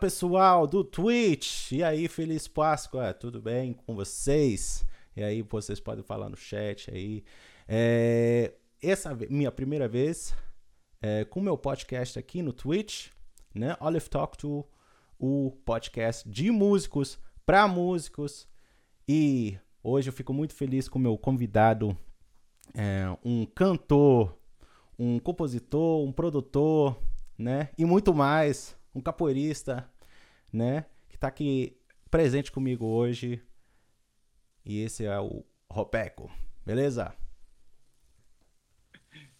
Pessoal do Twitch! E aí, feliz Páscoa, tudo bem com vocês? E aí, vocês podem falar no chat aí. É, essa minha primeira vez é, com meu podcast aqui no Twitch, né? Olive Talk to, o podcast de músicos para músicos. E hoje eu fico muito feliz com meu convidado, é, um cantor, um compositor, um produtor, né? E muito mais um capoeirista, né? Que está aqui presente comigo hoje. E esse é o Ropeco, beleza?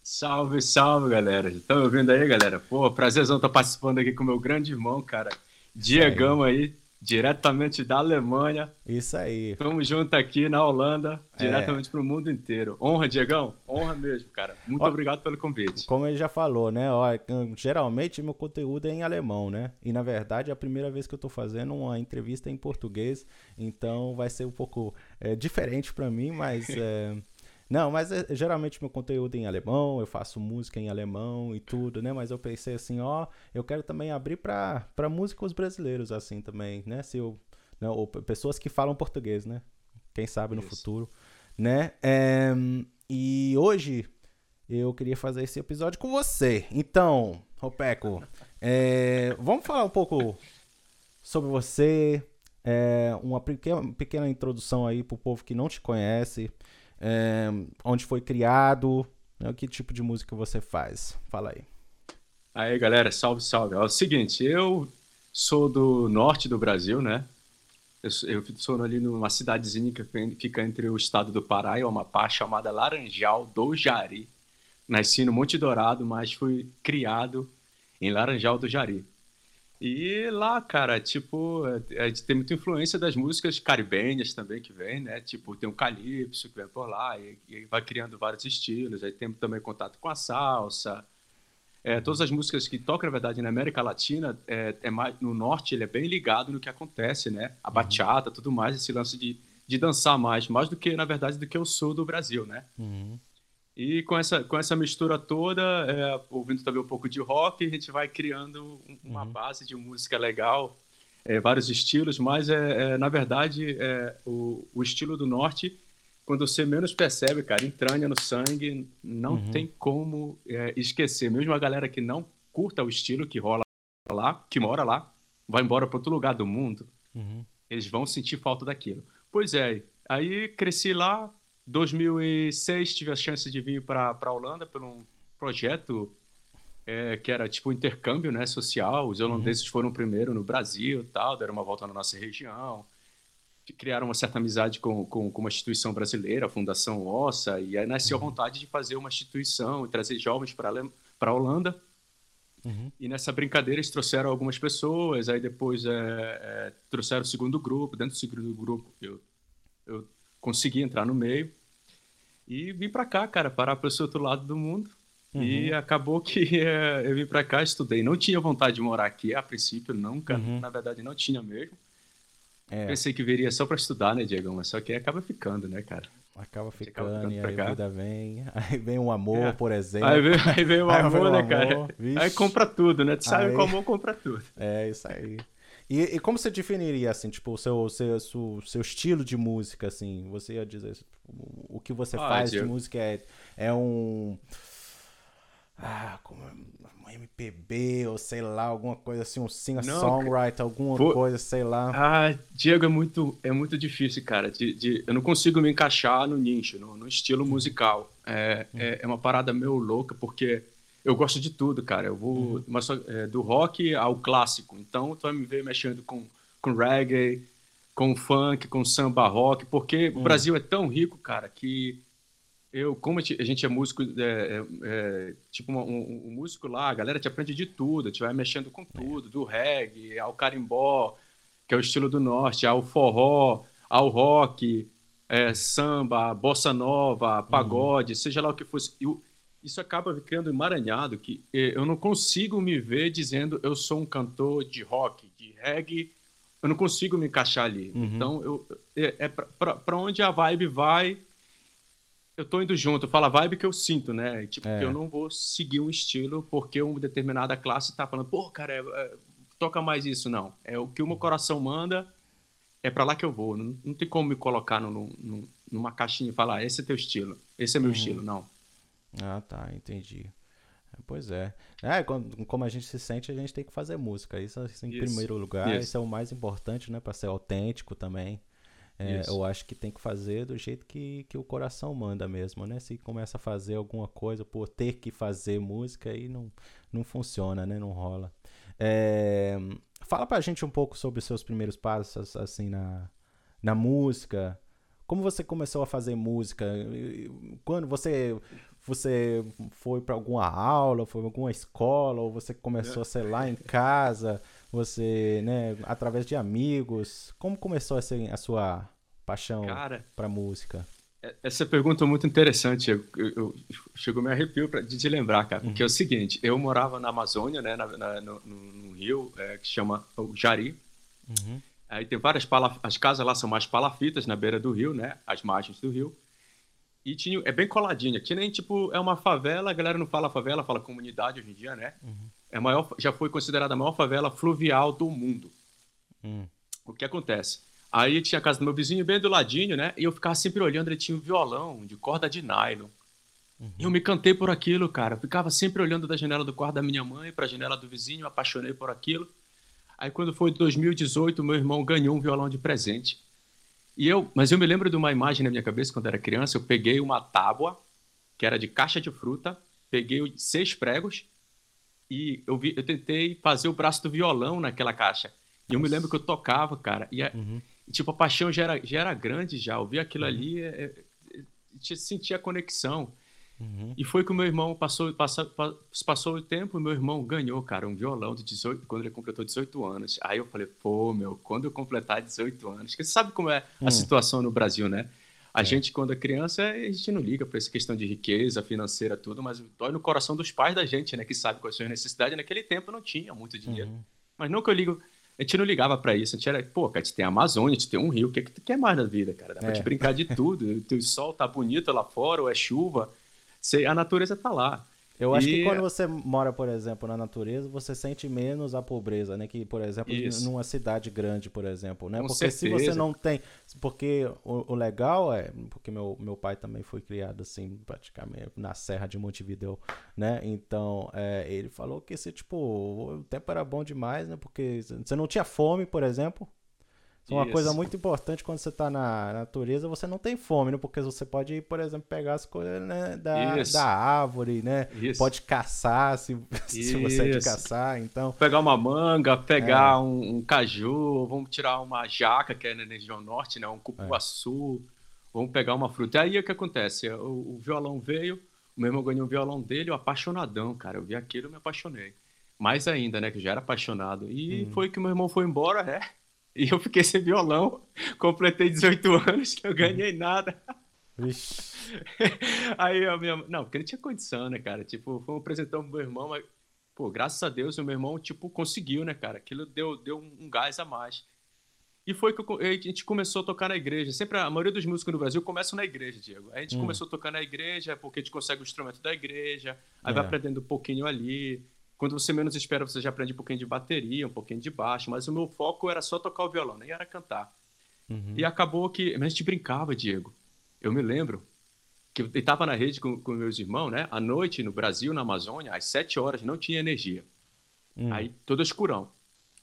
Salve, salve, galera. Estão ouvindo aí, galera? Pô, prazerzão estar participando aqui com meu grande irmão, cara. Diegão aí diretamente da Alemanha. Isso aí. Estamos juntos aqui na Holanda, é. diretamente para o mundo inteiro. Honra, Diegão? Honra mesmo, cara. Muito Ó, obrigado pelo convite. Como ele já falou, né? Ó, geralmente meu conteúdo é em alemão, né? E na verdade é a primeira vez que eu estou fazendo uma entrevista em português, então vai ser um pouco é, diferente para mim, mas é, Não, mas é, geralmente meu conteúdo é em alemão, eu faço música em alemão e tudo, né? Mas eu pensei assim, ó, eu quero também abrir para músicos brasileiros, assim, também, né? Se eu, né? Ou pessoas que falam português, né? Quem sabe no Isso. futuro, né? É, e hoje eu queria fazer esse episódio com você. Então, Ropeco, é, vamos falar um pouco sobre você, é, uma pequena, pequena introdução aí pro povo que não te conhece é, onde foi criado, né, que tipo de música você faz. Fala aí. Aí, galera, salve, salve. É o seguinte, eu sou do norte do Brasil, né? Eu, eu sou ali numa cidadezinha que fica entre o estado do Pará e o Amapá, chamada Laranjal do Jari. Nasci no Monte Dourado, mas fui criado em Laranjal do Jari. E lá, cara, tipo, a gente tem muita influência das músicas caribenhas também que vem, né? Tipo, tem o calypso que vem por lá e, e vai criando vários estilos. Aí temos também contato com a salsa. É, todas as músicas que tocam, na verdade, na América Latina, é, é mais, no norte ele é bem ligado no que acontece, né? A uhum. bachata, tudo mais, esse lance de, de dançar mais, mais do que, na verdade, do que o sul do Brasil, né? Uhum. E com essa, com essa mistura toda, é, ouvindo também um pouco de rock, a gente vai criando uma uhum. base de música legal, é, vários estilos, mas é, é na verdade é, o, o, estilo do norte, quando você menos percebe, cara, entranha no sangue, não uhum. tem como é, esquecer. Mesmo a galera que não curta o estilo que rola lá, que mora lá, vai embora para outro lugar do mundo, uhum. eles vão sentir falta daquilo. Pois é, aí cresci lá, 2006 tive a chance de vir para a Holanda por um projeto é, que era tipo intercâmbio né, social. Os holandeses uhum. foram primeiro no Brasil, tal, deram uma volta na nossa região, criaram uma certa amizade com, com, com uma instituição brasileira, a Fundação Ossa, e aí nasceu uhum. a vontade de fazer uma instituição e trazer jovens para a Holanda. Uhum. E nessa brincadeira eles trouxeram algumas pessoas, aí depois é, é, trouxeram o segundo grupo. Dentro do segundo grupo eu, eu consegui entrar no meio. E vim para cá, cara, parar para esse outro lado do mundo. Uhum. E acabou que é, eu vim para cá, estudei. Não tinha vontade de morar aqui, a princípio, nunca. Uhum. Na verdade, não tinha mesmo. É. Pensei que viria só para estudar, né, Diego? Mas só que acaba ficando, né, cara? Acaba ficando, acaba e aí a vida vem. Aí vem um amor, é. por exemplo. Aí vem, aí vem o amor, vem né, amor, cara? Vixe. Aí compra tudo, né? Tu sabe aí... que o amor compra tudo. É, isso aí. E, e, como você definiria, assim, tipo, o seu, seu, seu, seu, estilo de música, assim? Você ia dizer, tipo, o que você ah, faz de música é, é um... Ah, como um MPB, ou sei lá, alguma coisa assim, um singer-songwriter, alguma Pô, coisa, sei lá. Ah, Diego, é muito, é muito difícil, cara. De, de, eu não consigo me encaixar no nicho, no, no estilo uhum. musical. É, uhum. é, é, uma parada meio louca, porque eu gosto de tudo, cara. Eu vou uhum. mas, é, do rock ao clássico. Então, tu vai me ver mexendo com, com reggae, com funk, com samba rock, porque uhum. o Brasil é tão rico, cara, que eu, como a gente é músico, é, é, é tipo um, um, um, músico lá, a galera te aprende de tudo, te vai mexendo com tudo, do reggae ao carimbó, que é o estilo do norte, ao forró, ao rock, é, samba, bossa nova, pagode, uhum. seja lá o que fosse. Eu, isso acaba ficando emaranhado que eh, eu não consigo me ver dizendo eu sou um cantor de rock, de reggae, eu não consigo me encaixar ali. Uhum. Então, eu, é, é para onde a vibe vai, eu tô indo junto. Fala a vibe que eu sinto, né? Tipo, é. eu não vou seguir um estilo porque uma determinada classe tá falando, pô, cara, é, é, toca mais isso, não. É o que o meu coração manda, é para lá que eu vou. Não, não tem como me colocar no, no, numa caixinha e falar, esse é teu estilo, esse é meu uhum. estilo, não. Ah, tá, entendi. Pois é. É, como a gente se sente, a gente tem que fazer música. Isso, isso em isso. primeiro lugar, isso. isso. é o mais importante, né? Para ser autêntico também. É, eu acho que tem que fazer do jeito que, que o coração manda mesmo, né? Se começa a fazer alguma coisa por ter que fazer música, aí não, não funciona, né? Não rola. É, fala pra gente um pouco sobre os seus primeiros passos, assim, na, na música. Como você começou a fazer música? Quando você você foi para alguma aula, foi para alguma escola, ou você começou, sei lá, em casa, você, né, através de amigos. Como começou assim, a sua paixão para música? É, essa pergunta é muito interessante. Eu, eu, eu chegou me arrepio pra, de, de lembrar, cara. Porque uhum. é o seguinte: eu morava na Amazônia, né, na, na, no, no, rio é, que chama o Jari. Uhum. Aí tem várias palaf... as casas lá são mais palafitas na beira do rio, né, as margens do rio. E tinha, é bem coladinha, que nem tipo, é uma favela, a galera não fala favela, fala comunidade hoje em dia, né? Uhum. É a maior, já foi considerada a maior favela fluvial do mundo. Uhum. O que acontece? Aí tinha a casa do meu vizinho bem do ladinho, né? E eu ficava sempre olhando, ele tinha um violão de corda de nylon. Uhum. Eu me cantei por aquilo, cara. Eu ficava sempre olhando da janela do quarto da minha mãe para a janela do vizinho, me apaixonei por aquilo. Aí quando foi 2018, meu irmão ganhou um violão de presente. E eu, mas eu me lembro de uma imagem na minha cabeça quando era criança. Eu peguei uma tábua que era de caixa de fruta, peguei seis pregos e eu, vi, eu tentei fazer o braço do violão naquela caixa. E eu me lembro que eu tocava, cara. E, a, uhum. e tipo a paixão já era, já era grande já. Eu vi aquilo uhum. ali, é, é, sentia a conexão. Uhum. E foi que o meu irmão passou, passou, passou o tempo, meu irmão ganhou, cara, um violão de 18, quando ele completou 18 anos. Aí eu falei, pô, meu, quando eu completar 18 anos, porque você sabe como é a hum. situação no Brasil, né? A é. gente, quando é criança, a gente não liga para essa questão de riqueza financeira, tudo, mas dói no coração dos pais da gente, né? Que sabe quais são as necessidades. Naquele tempo não tinha muito dinheiro. Uhum. Mas não que eu ligo, a gente não ligava para isso. A gente era, pô, cara, a gente tem a Amazônia, a gente tem um rio, o que, é que tu quer mais na vida, cara? Dá pra é. te brincar de tudo. o sol tá bonito lá fora, ou é chuva você, a natureza está lá. Eu acho e... que quando você mora, por exemplo, na natureza, você sente menos a pobreza, né? Que, por exemplo, Isso. numa cidade grande, por exemplo, né? Com porque certeza. se você não tem... Porque o, o, legal é... Porque meu, meu pai também foi criado, assim, praticamente na Serra de Montevideo, né? Então, é, ele falou que esse, tipo, o tempo era bom demais, né? Porque você não tinha fome, por exemplo, uma Isso. coisa muito importante quando você está na natureza, você não tem fome, né? Porque você pode, por exemplo, pegar as coisas né, da, da árvore, né? Isso. Pode caçar se, se você é de caçar, então... Pegar uma manga, pegar é. um, um, caju, vamos tirar uma jaca, que é na região norte, né? Um cupuaçu, é. vamos pegar uma fruta. Aí o que acontece? O, o violão veio, o meu irmão ganhou o violão dele, eu apaixonadão, cara. Eu vi aquilo e me apaixonei. Mais ainda, né? Que já era apaixonado. E hum. foi que meu irmão foi embora, é e eu fiquei sem violão, completei 18 anos, eu ganhei nada. Aí a minha. Não, porque não tinha condição, né, cara? Tipo, foi um apresentão pro meu irmão, mas, pô, graças a Deus, o meu irmão, tipo, conseguiu, né, cara? Aquilo deu, deu um gás a mais. E foi que eu, a gente começou a tocar na igreja. Sempre a maioria dos músicos no Brasil começam na igreja, Diego. Aí a gente hum. começou a tocar na igreja porque a gente consegue o instrumento da igreja, aí é. vai aprendendo um pouquinho ali. Quando você menos espera, você já aprende um pouquinho de bateria, um pouquinho de baixo, mas o meu foco era só tocar o violão, nem era cantar. Uhum. E acabou que. Mas a gente brincava, Diego. Eu me lembro que eu estava na rede com, com, meus irmãos, né? À noite, no Brasil, na Amazônia, às sete horas, não tinha energia. Uhum. Aí, todo escurão.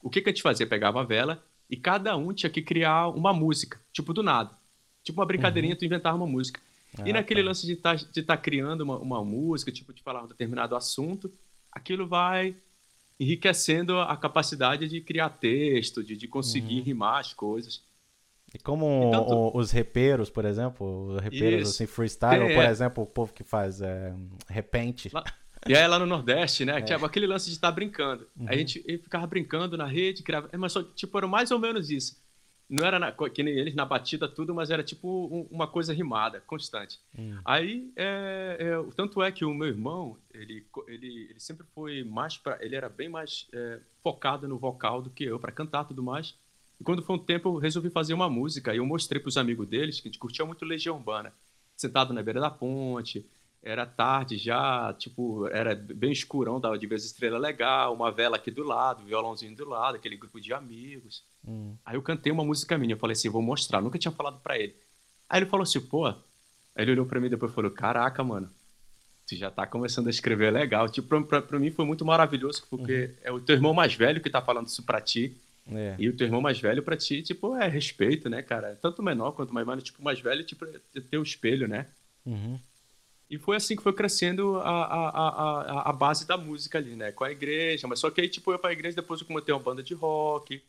O que, que a gente fazia? Pegava a vela e cada um tinha que criar uma música, tipo do nada. Tipo uma brincadeirinha, uhum. tu inventava uma música. Ah, e naquele tá. lance de tá, estar tá criando uma, uma música, tipo, de falar um determinado assunto, aquilo vai enriquecendo a capacidade de criar texto, de, de conseguir uhum. rimar as coisas. E como tanto... os repeiros, por exemplo, os repeiros Isso. assim, freestyle, é, ou, por é. exemplo, o povo que faz é, repente. Lá, e aí lá no Nordeste, né? É. Tipo, aquele lance de estar brincando. Uhum. A gente ficava brincando na rede, criava... mas só, tipo, era mais ou menos isso não era na, que nem eles na batida tudo, mas era tipo um, uma coisa rimada, constante. Hum. Aí, é, é, tanto é que o meu irmão, ele, ele, ele sempre foi mais para, ele era bem mais é, focado no vocal do que eu para cantar tudo mais. E quando foi um tempo, eu resolvi fazer uma música. E eu mostrei para os amigos deles que a gente curtia muito Legião Urbana, sentado na beira da ponte, era tarde já, tipo, era bem escurão, dava de vez estrela legal, uma vela aqui do lado, violãozinho do lado, aquele grupo de amigos. Hum. Aí eu cantei uma música minha, eu falei assim, vou mostrar, nunca tinha falado para ele. Aí ele falou assim, pô, aí ele olhou para mim e depois falou, caraca, mano, tu já tá começando a escrever legal. Tipo, pra, pra, pra mim foi muito maravilhoso, porque uhum. é o teu irmão mais velho que tá falando isso pra ti. É. E o teu irmão mais velho pra ti, tipo, é respeito, né, cara? Tanto menor quanto mais velho, tipo, mais velho, tipo, é teu espelho, né? Uhum. E foi assim que foi crescendo a, a, a, a, base da música ali, né? Com a igreja. Mas só que aí, tipo, eu ia pra igreja, depois eu comecei uma banda de rock.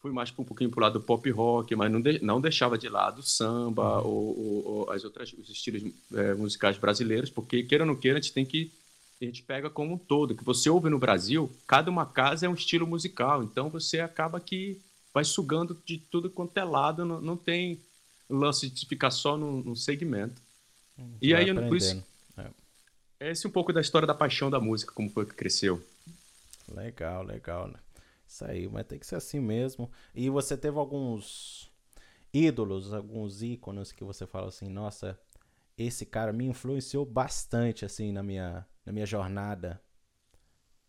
Fui mais um pouquinho pro lado do pop rock, mas não, de, não deixava de lado o samba uhum. ou, ou, ou, as outras, os estilos é, musicais brasileiros, porque, queira ou não queira, a gente tem que a gente pega como um todo, que você ouve no Brasil, cada uma casa é um estilo musical, então você acaba que vai sugando de tudo quanto é lado, não, não tem lance de ficar só num, num segmento. E aí, por isso, é. esse é um pouco da história da paixão da música, como foi que cresceu. Legal, legal, né? Isso aí, mas tem que ser assim mesmo. E você teve alguns ídolos, alguns ícones que você fala assim, nossa, esse cara me influenciou bastante assim na minha na minha jornada?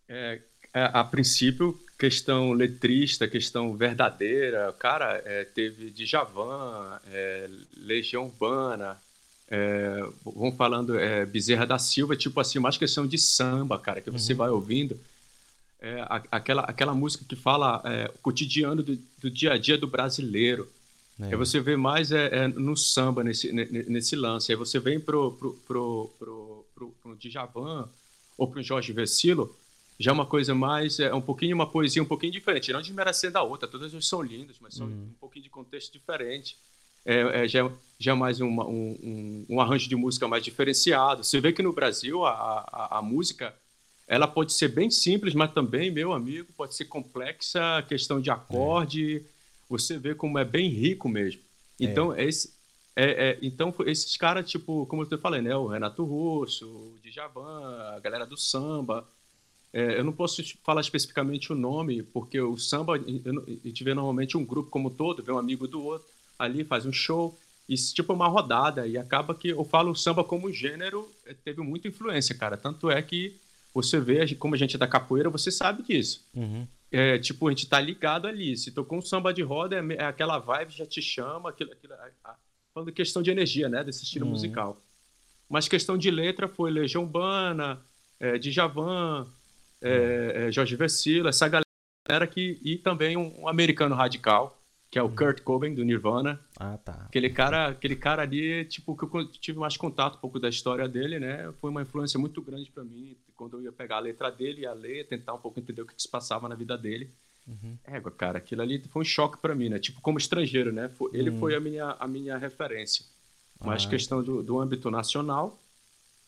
É, é, a princípio, questão letrista, questão verdadeira, cara, é, teve Djavan, é, Legião Urbana, é, vão falando é, Bezerra da Silva, tipo assim, mais questão de samba, cara, que você uhum. vai ouvindo. É, aquela, aquela música que fala é, o cotidiano do, do, dia a dia do brasileiro. É. Aí você vê mais é, é, no samba, nesse, nesse lance. Aí você vem pro, pro, pro, pro, pro, pro Djavan ou pro Jorge Vecilo, já é uma coisa mais, é um pouquinho, uma poesia um pouquinho diferente. Não desmerecendo da outra, todas são lindas, mas são uhum. um pouquinho de contexto diferente. É, é, já, já é mais uma, um, um, um, arranjo de música mais diferenciado. Você vê que no Brasil a, a, a, música ela pode ser bem simples, mas também, meu amigo, pode ser complexa, questão de acorde. É. Você vê como é bem rico mesmo. É. Então, esse, é, é, então, esses caras, tipo, como eu falei, né? O Renato Russo, o Djavan, a galera do samba. É, eu não posso falar especificamente o nome, porque o samba, a gente vê normalmente um grupo como todo, vê um amigo do outro, ali faz um show, e tipo uma rodada, e acaba que eu falo o samba como gênero, é, teve muita influência, cara. Tanto é que você vê, como a gente é da capoeira, você sabe disso. Uhum. É, tipo, a gente tá ligado ali. Se tocou um samba de roda, é, é aquela vibe já te chama, aquilo, aquilo, a, a, falando questão de energia, né, desse estilo uhum. musical. Mas questão de letra foi Legião Urbana, é, Djavan, é, é, Jorge Vecilo, essa galera que e também um, um americano radical que é o uhum. Kurt Cobain do Nirvana. Ah, tá. Aquele cara, aquele cara ali, tipo, que eu tive mais contato um pouco da história dele, né? Foi uma influência muito grande para mim quando eu ia pegar a letra dele, ia ler, tentar um pouco entender o que, se passava na vida dele. Uhum. Égua, cara, aquilo ali foi um choque para mim, né? Tipo, como estrangeiro, né? Ele uhum. foi a minha, a minha referência. Mas ah. questão do, do âmbito nacional,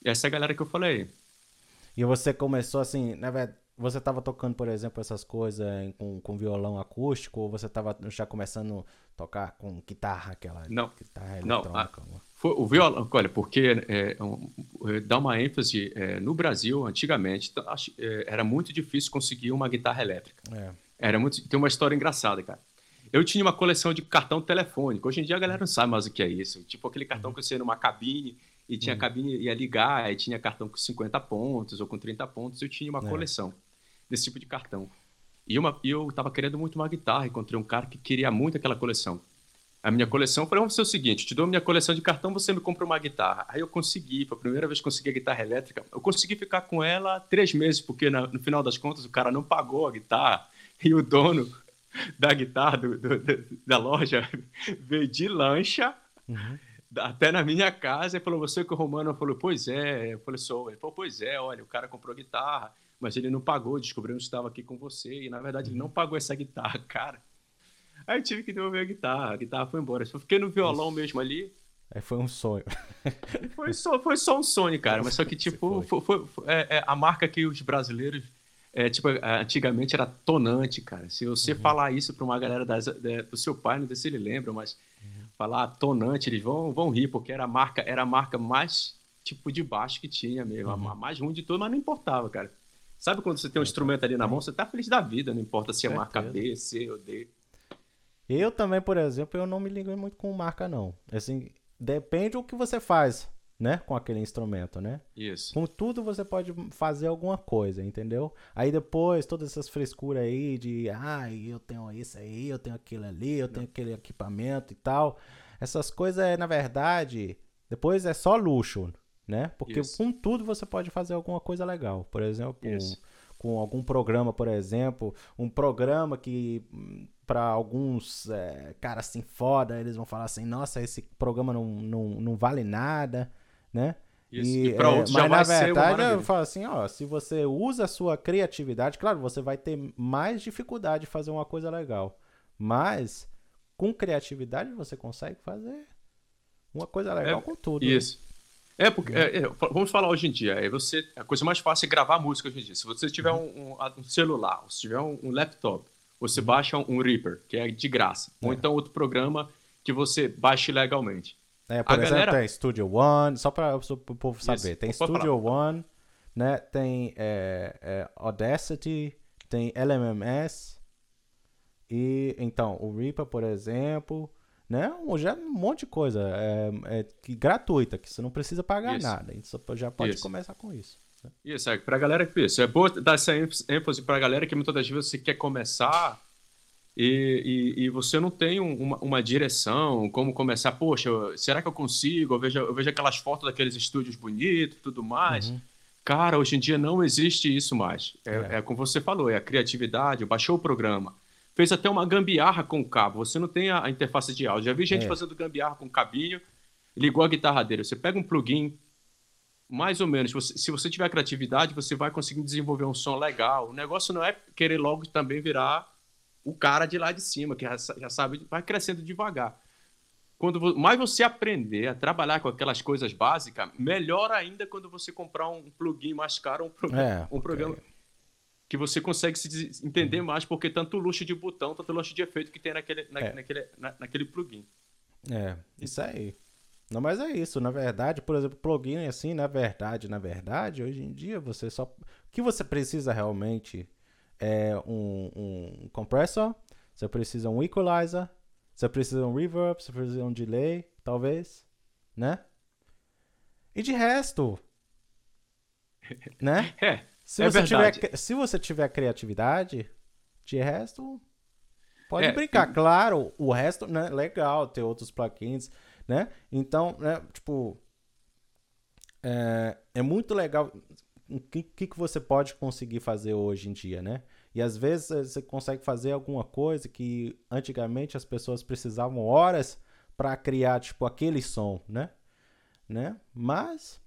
essa é a galera que eu falei. E você começou assim, né, você estava tocando, por exemplo, essas coisas com, com violão acústico, ou você estava já começando a tocar com guitarra, aquela não, guitarra eletrônica? Não, a, foi, o violão, olha, porque é, um, é, dá uma ênfase, é, no Brasil, antigamente, é, era muito difícil conseguir uma guitarra elétrica. É. Era muito. Tem uma história engraçada, cara. Eu tinha uma coleção de cartão telefônico. Hoje em dia a galera não sabe mais o que é isso. Tipo aquele cartão uhum. que você ia numa cabine e tinha uhum. cabine, ia ligar, e tinha cartão com 50 pontos ou com 30 pontos. Eu tinha uma é. coleção desse tipo de cartão. E uma, eu estava querendo muito uma guitarra, encontrei um cara que queria muito aquela coleção. A minha coleção, eu falei, vamos fazer o seguinte, te dou a minha coleção de cartão, você me compra uma guitarra. Aí eu consegui, foi a primeira vez que consegui a guitarra elétrica. Eu consegui ficar com ela três meses, porque na, no final das contas o cara não pagou a guitarra e o dono da guitarra do, do, da loja veio de lancha uhum. até na minha casa e falou: Você que é romano? Eu falei: Pois é. Eu falei: Sou. Ele falou: Pois é, olha, o cara comprou guitarra, mas ele não pagou. Descobrimos que estava aqui com você e na verdade ele não pagou essa guitarra, cara. Aí eu tive que devolver a guitarra, a guitarra foi embora. Eu fiquei no violão Isso. mesmo ali. Aí foi um sonho. foi, só, foi só um sonho, cara. Mas só que, tipo, foi. Foi, foi, é, é, a marca que os brasileiros é, tipo, é, antigamente era tonante, cara. Se você uhum. falar isso para uma galera das, do seu pai, não sei se ele lembra, mas uhum. falar tonante, eles vão, vão rir, porque era a marca, era a marca mais tipo de baixo que tinha mesmo, uhum. a mais ruim de tudo, mas não importava, cara. Sabe quando você tem um instrumento ali na mão, você tá feliz da vida, não importa se é marca B, C ou D. Eu também, por exemplo, eu não me ligo muito com marca, não. Assim, depende do que você faz. né? Com aquele instrumento, né? Isso. Com tudo você pode fazer alguma coisa, entendeu? Aí depois, todas essas frescuras aí de, ah, eu tenho isso aí, eu tenho aquilo ali, eu tenho aquele equipamento e tal. Essas coisas, é, na verdade, depois é só luxo, né? Porque Isso. com tudo você pode fazer alguma coisa legal. Por exemplo, Isso. com algum programa, por exemplo, um programa que para alguns é, caras assim foda, eles vão falar assim, nossa, esse programa não, não, não vale nada, né? Isso. E, E pra é, mas na verdade eu falo assim, ó, se você usa a sua criatividade, claro, você vai ter mais dificuldade de fazer uma coisa legal, mas com criatividade você consegue fazer uma coisa legal É, com tudo. né? É, porque, é, é, vamos falar hoje em dia. É você, a coisa mais fácil é gravar música hoje em dia. Se você tiver um, um- um celular, se tiver um, um laptop, você baixa um Reaper, que é de graça. Ou É. então outro programa que você baixe legalmente. É, por A exemplo, galera- tem Studio One, só para o povo saber. Isso, Tem Studio One, né? Tem é, é, Audacity, tem LMMS. E então, o Reaper, por exemplo, né? Já um monte de coisa é, é, que, gratuita, que você não precisa pagar Isso. nada. A gente só já pode Isso. começar com isso. né? Isso, é pra galera que isso. É bom dar essa ênfase- pra galera que muitas das vezes você quer começar e, e, e você não tem um- uma, uma direção, como começar. Poxa, será que eu consigo? Eu vejo, eu vejo aquelas fotos daqueles estúdios bonitos e tudo mais. Uhum. Cara, hoje em dia não existe isso mais. É, É. é como você falou, é a criatividade, baixou o programa. Fez até uma gambiarra com o cabo. Você não tem a, a interface de áudio. Já vi gente É. fazendo gambiarra com cabinho, ligou a guitarra dele. Você pega um plugin, mais ou menos. você- se você tiver criatividade, você vai conseguir desenvolver um som legal. O negócio não é querer logo também virar o cara de lá de cima, que já, já sabe, vai crescendo devagar. Quando mais você aprender a trabalhar com aquelas coisas básicas, melhor ainda quando você comprar um plugin mais caro, um, pro- É, um programa que você consegue se entender mais, porque tanto luxo de botão, tanto luxo de efeito que tem naquele, na- É. naquele, na- naquele plugin. É, isso aí. Não, mas é isso, na verdade, por exemplo, plugin assim, na verdade, na verdade, hoje em dia você só. O que você precisa realmente é um, um compressor, você precisa um equalizer, você precisa um reverb, você precisa um delay, talvez, né? E de resto, né? É, Se É você, verdade. tiver, se você tiver criatividade, de resto, pode É, brincar. Claro, o resto, né, legal, ter outros plugins, né? Então, né, tipo, é, é muito legal o que, que, que você pode conseguir fazer hoje em dia, né? E às vezes eh, você consegue fazer alguma coisa que antigamente as pessoas precisavam horas para criar, tipo, aquele som, né? né? Mas,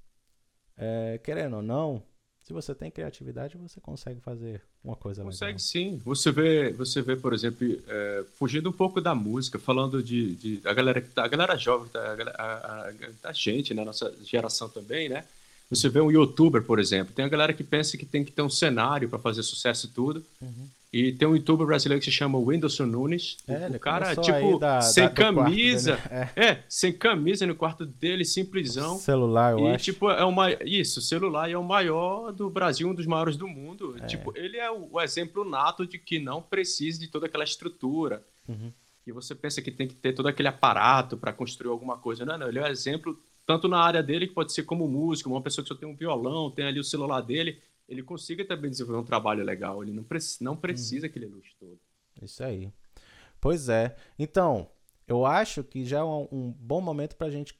é, querendo ou não, se você tem criatividade, você consegue fazer uma coisa Consegue legal. sim. Você vê, você vê, por exemplo, é, fugindo um pouco da música, falando de, de a galera que tá- a galera jovem, tá, a, galera- a, a- a gente, né, nossa geração também, né? Você vê um youtuber, por exemplo, tem a galera que pensa que tem que ter um cenário para fazer sucesso e tudo. Uhum. E tem um youtuber brasileiro que se chama Whindersson Nunes. É, o cara, tipo, da- sem da- quarto camisa. dele, É, sem camisa no quarto dele, simplesão. Celular, eu E, acho. tipo, é uma. Isso, o celular é o maior do Brasil, um dos maiores do mundo. É. Tipo, ele é o, o exemplo nato de que não precisa de toda aquela estrutura. Uhum. E você pensa que tem que ter todo aquele aparato para construir alguma coisa. Não, não, ele é um exemplo, tanto na área dele, que pode ser como músico, uma pessoa que só tem um violão, tem ali o celular dele, ele consiga também desenvolver um trabalho legal. Ele não, preci não precisa aquele luxo todo. Isso aí. Pois é. Então, eu acho que já é um, um bom momento pra gente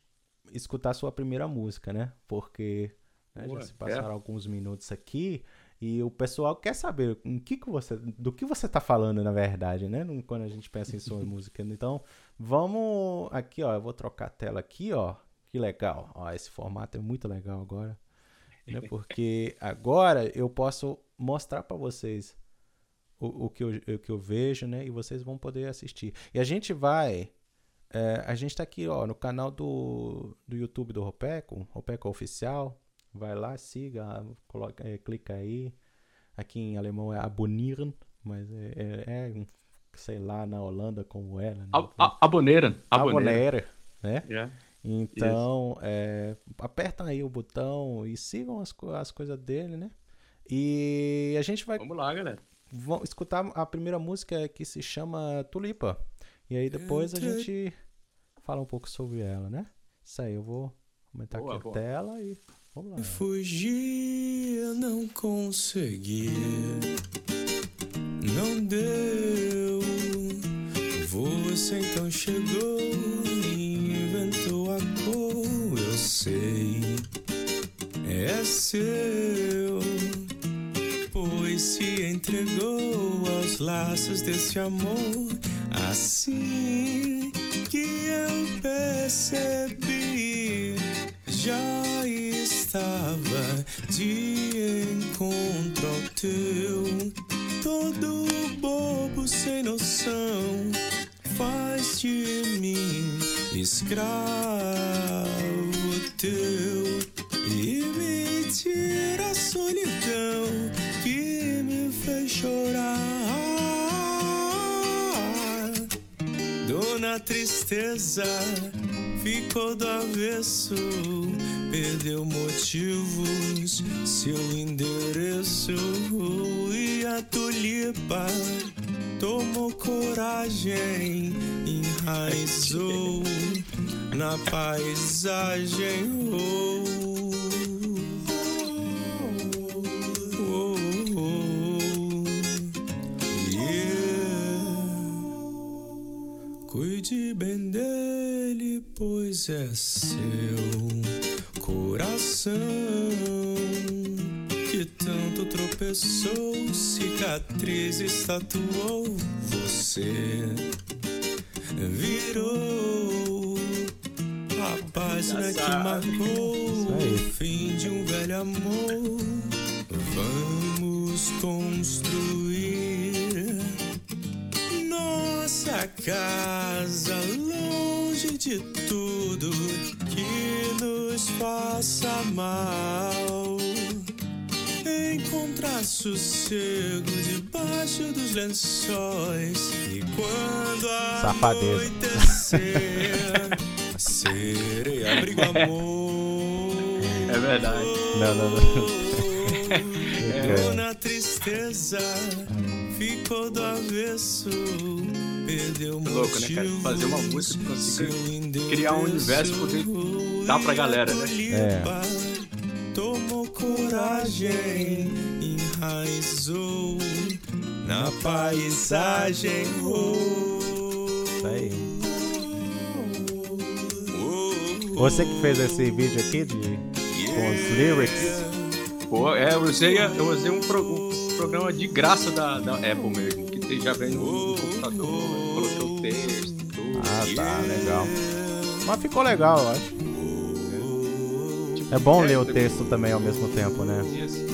escutar a sua primeira música, né? Porque né, Boa, já se passaram alguns minutos aqui e o pessoal quer saber em que que você, do que você tá falando, na verdade, né? Quando a gente pensa em sua música. Então, vamos aqui, ó. Eu vou trocar a tela aqui, ó. Que legal. Ó, esse formato é muito legal agora. Né? Porque agora eu posso mostrar pra vocês o, o, que eu, o que eu vejo, né? E vocês vão poder assistir. E a gente vai. é, a gente tá aqui, ó, no canal do, do YouTube do Ropeco, Ropeco Oficial. Vai lá, siga, coloca, é, clica aí. Aqui em alemão é abonnieren, mas é, é, é um, sei lá, na Holanda como é. Né? A, a, abonneira. Abonneira. Abonneren, né? É. Então, é, apertam aí o botão e sigam as, as coisas dele, né? E a gente vai Vamos lá, galera. vamos escutar a primeira música que se chama Tulipa. E aí depois a gente fala um pouco sobre ela, né? Isso aí, eu vou aumentar boa, aqui boa. a tela e vamos lá. Fugir, não consegui, não deu. Você então chegou sei, é seu pois se entregou aos laços desse amor. Assim que eu percebi, já estava de encontro ao teu. Todo bobo sem noção faz de mim escravo teu e me tira a solidão que me fez chorar. Dona Tristeza ficou do avesso, perdeu motivos, seu endereço e a tulipa tomou coragem, enraizou na paisagem. Oh. Cuide bem dele, pois é seu coração que tanto tropeçou, cicatrizes tatuou. Você virou página que marcou o fim de um velho amor. Vamos construir nossa casa longe de tudo que nos faça mal. Encontrar sossego debaixo dos lençóis e quando anoitecer, serei abrigo amor. É verdade. Não, não, não. É. Na tristeza ficou do avesso. Perdeu é louco, né, cara? Fazer uma música que consiga criar um universo poder dar pra galera, né? É. Tomou coragem, enraizou na paisagem. Isso aí. Você que fez esse vídeo aqui de, com os lyrics. Pô, é, eu usei, eu usei um, pro, um programa de graça da, da Apple mesmo, que já vem no, no computador, coloquei o texto, tudo. Ah, tá, legal. Mas ficou legal, eu acho. É bom é, ler o texto também ao mesmo tempo, né? Isso.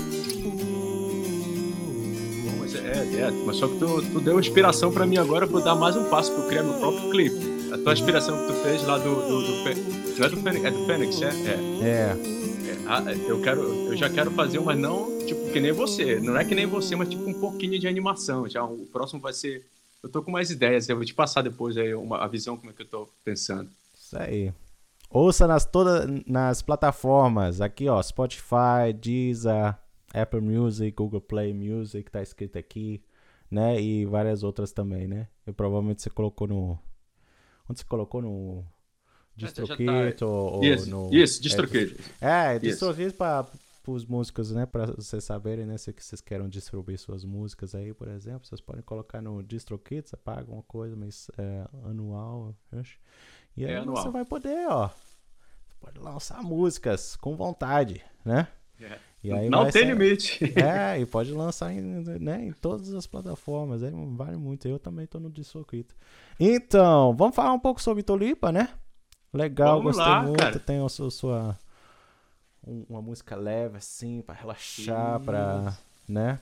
Mas, é, é, mas só que tu, tu deu inspiração pra mim agora pra eu dar mais um passo pra eu criar meu próprio clipe. A tua inspiração que tu fez lá do. do, do, do não é do Fênix, é do Fênix, é? É. é. Ah, eu quero, eu já quero fazer, mas não tipo que nem você. Não é que nem você, mas tipo um pouquinho de animação. Já o próximo vai ser. Eu tô com mais ideias. Eu vou te passar depois aí uma a visão como é que eu tô pensando. Isso aí. Ouça nas todas nas plataformas aqui, ó, Spotify, Deezer, Apple Music, Google Play Music, tá escrito aqui, né? E várias outras também, né? E provavelmente você colocou no onde você colocou no DistroKit tá... ou, isso, no... DistroKit. É, é DistroKit para os músicos, né, para vocês saberem, né, se vocês querem distribuir suas músicas aí, por exemplo, vocês podem colocar no DistroKit, você paga uma coisa mas é, anual, acho. E aí é você vai poder, ó, pode lançar músicas com vontade, né? É. Não tem ser... limite. É, e pode lançar em, né, em todas as plataformas, aí vale muito. Eu também tô no DistroKit. Então, vamos falar um pouco sobre Tolipa, né? Legal, Vamos gostei lá, muito. Cara. Tem a sua, sua uma música leve assim para relaxar, para, né?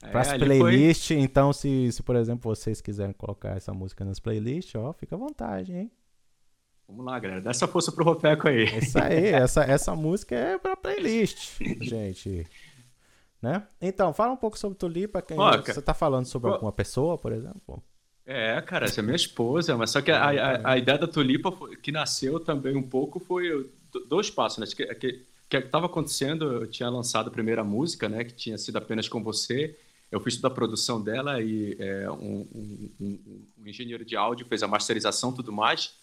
Para as é, playlists, foi... então se, se por exemplo vocês quiserem colocar essa música nas playlists, ó, fica à vontade, hein? Vamos lá, galera. Dá essa força pro Ropeco aí. Isso aí, essa, essa música é pra playlist, gente. Né? Então, fala um pouco sobre Tulipa. Quem, Ó, você tá falando sobre alguma pessoa, por exemplo? É, cara, essa é minha esposa, mas só que a, a, a ideia da tulipa foi, que nasceu também um pouco foi dois passos, né? Que, que, que estava acontecendo, eu tinha lançado a primeira música, né? Que tinha sido apenas com você. Eu fiz toda a produção dela e é, um, um, um, um, engenheiro de áudio fez a masterização tudo mais.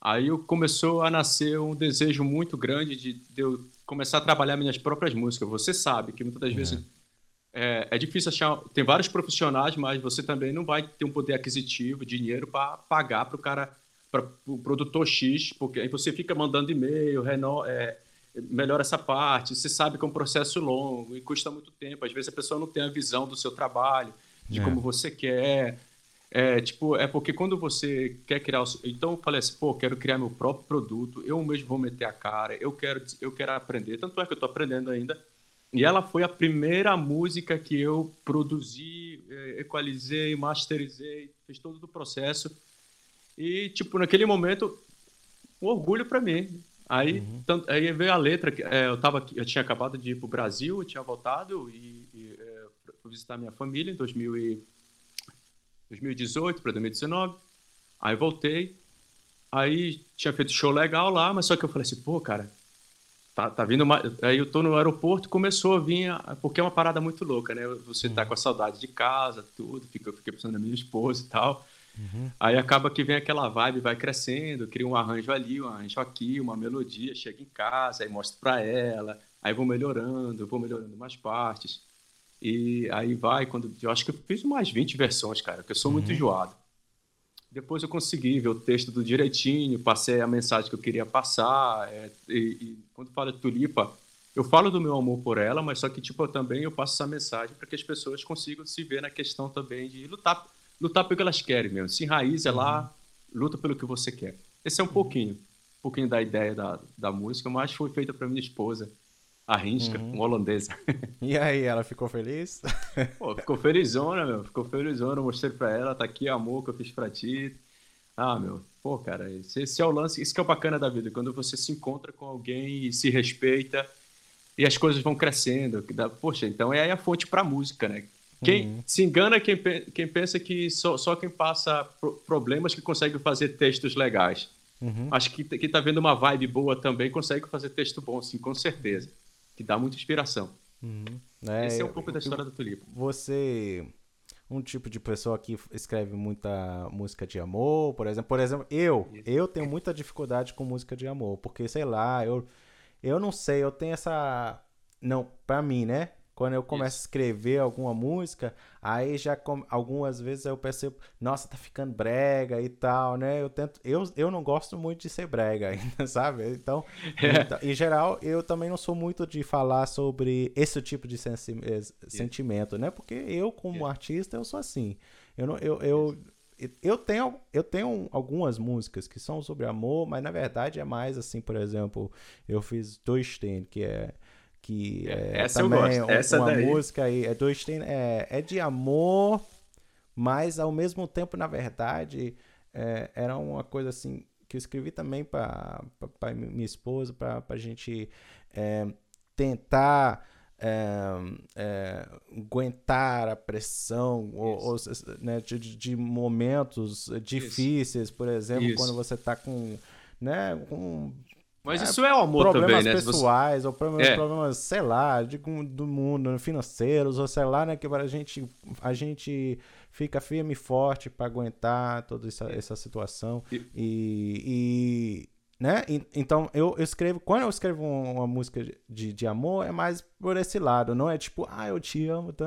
Aí começou a nascer um desejo muito grande de, de eu começar a trabalhar minhas próprias músicas. Você sabe que muitas das vezes é, é, difícil achar. Tem vários profissionais, mas você também não vai ter um poder aquisitivo, dinheiro para pagar para o cara, para o produtor X, porque aí você fica mandando e-mail, reno, é, melhora essa parte. Você sabe que é um processo longo e custa muito tempo. Às vezes a pessoa não tem a visão do seu trabalho, de é. como você quer. É, tipo, é porque quando você quer criar o. Então eu falei assim, pô, quero criar meu próprio produto, eu mesmo vou meter a cara, eu quero, eu quero aprender. Tanto é que eu estou aprendendo ainda. E ela foi a primeira música que eu produzi, é, equalizei, masterizei, fiz todo o processo. E, tipo, naquele momento, um orgulho para mim. Aí, uhum. tanto, aí veio a letra, é, eu, tava, eu tinha acabado de ir para o Brasil, eu tinha voltado e, e é, visitar minha família em 2000 e, 2018 para 2019. Aí voltei, aí tinha feito show legal lá, mas só que eu falei assim, pô, cara, tá, tá vindo uma... Aí eu tô no aeroporto começou a vir, porque é uma parada muito louca, né? Você tá uhum. com a saudade de casa, tudo, fica, fiquei pensando na minha esposa e tal. Uhum. Aí acaba que vem aquela vibe, vai crescendo, cria um arranjo ali, um arranjo aqui, uma melodia, chega em casa, aí mostro para ela, aí vou melhorando, vou melhorando mais partes. E aí vai, quando eu acho que eu fiz umas 20 versões, cara, porque eu sou uhum. muito enjoado. Depois eu consegui ver o texto do direitinho, passei a mensagem que eu queria passar. É, e, e, quando falo de tulipa, eu falo do meu amor por ela, mas só que tipo eu também eu passo essa mensagem para que as pessoas consigam se ver na questão também de lutar lutar pelo que elas querem mesmo. Se enraiza uhum. lá, luta pelo que você quer. Esse é um uhum. pouquinho, um pouquinho da ideia da, da música, mas foi feita para minha esposa, a Rinska, uhum. uma holandesa. E aí, ela ficou feliz? Pô, ficou felizona, meu. Ficou felizona. Eu mostrei para ela, tá aqui amor que eu fiz para ti. Ah, meu, pô, cara, esse, esse é o lance, isso que é o bacana da vida, quando você se encontra com alguém e se respeita e as coisas vão crescendo. Poxa, então é aí a fonte para música, né? Quem uhum. se engana quem, quem pensa que só, só quem passa problemas que consegue fazer textos legais. Uhum. Acho que, que tá vendo uma vibe boa também, consegue fazer texto bom, sim, com certeza. Que dá muita inspiração. Uhum. É, Esse é um pouco da história do Tulipa. Você um tipo de pessoa que escreve muita música de amor, por exemplo. Por exemplo, eu, eu tenho muita dificuldade com música de amor, porque sei lá, eu eu não sei, eu tenho essa não, para mim, né? Quando eu começo Isso. a escrever alguma música, aí já algumas vezes eu percebo, nossa, tá ficando brega e tal, né? Eu tento, eu, eu não gosto muito de ser brega ainda, sabe? Então, é. então, em geral, eu também não sou muito de falar sobre esse tipo de sensi, eh, sentimento, né? Porque eu como artista, eu sou assim. Eu não eu, eu eu tenho, eu tenho algumas músicas que são sobre amor, mas na verdade é mais assim, por exemplo, eu fiz dois tem que é que é, é essa também eu gosto. Essa uma daí. música aí, é, dois, é, é de amor, mas ao mesmo tempo, na verdade, é, era uma coisa assim que eu escrevi também para minha esposa, para a gente é, tentar é, é, aguentar a pressão ou, ou, né, de, de, momentos difíceis, Isso. por exemplo, Isso. quando você está com, né, com mas é, isso é o amor problemas também, né? pessoais, ou problemas, é. problemas, sei lá, de, do mundo, financeiros, ou sei lá, né? Que a gente, a gente fica firme e forte para aguentar toda essa, essa situação. E, e, né? E, então, eu, eu, escrevo, quando eu escrevo uma, música de, de amor, é mais por esse lado, não é tipo, ah, eu te amo.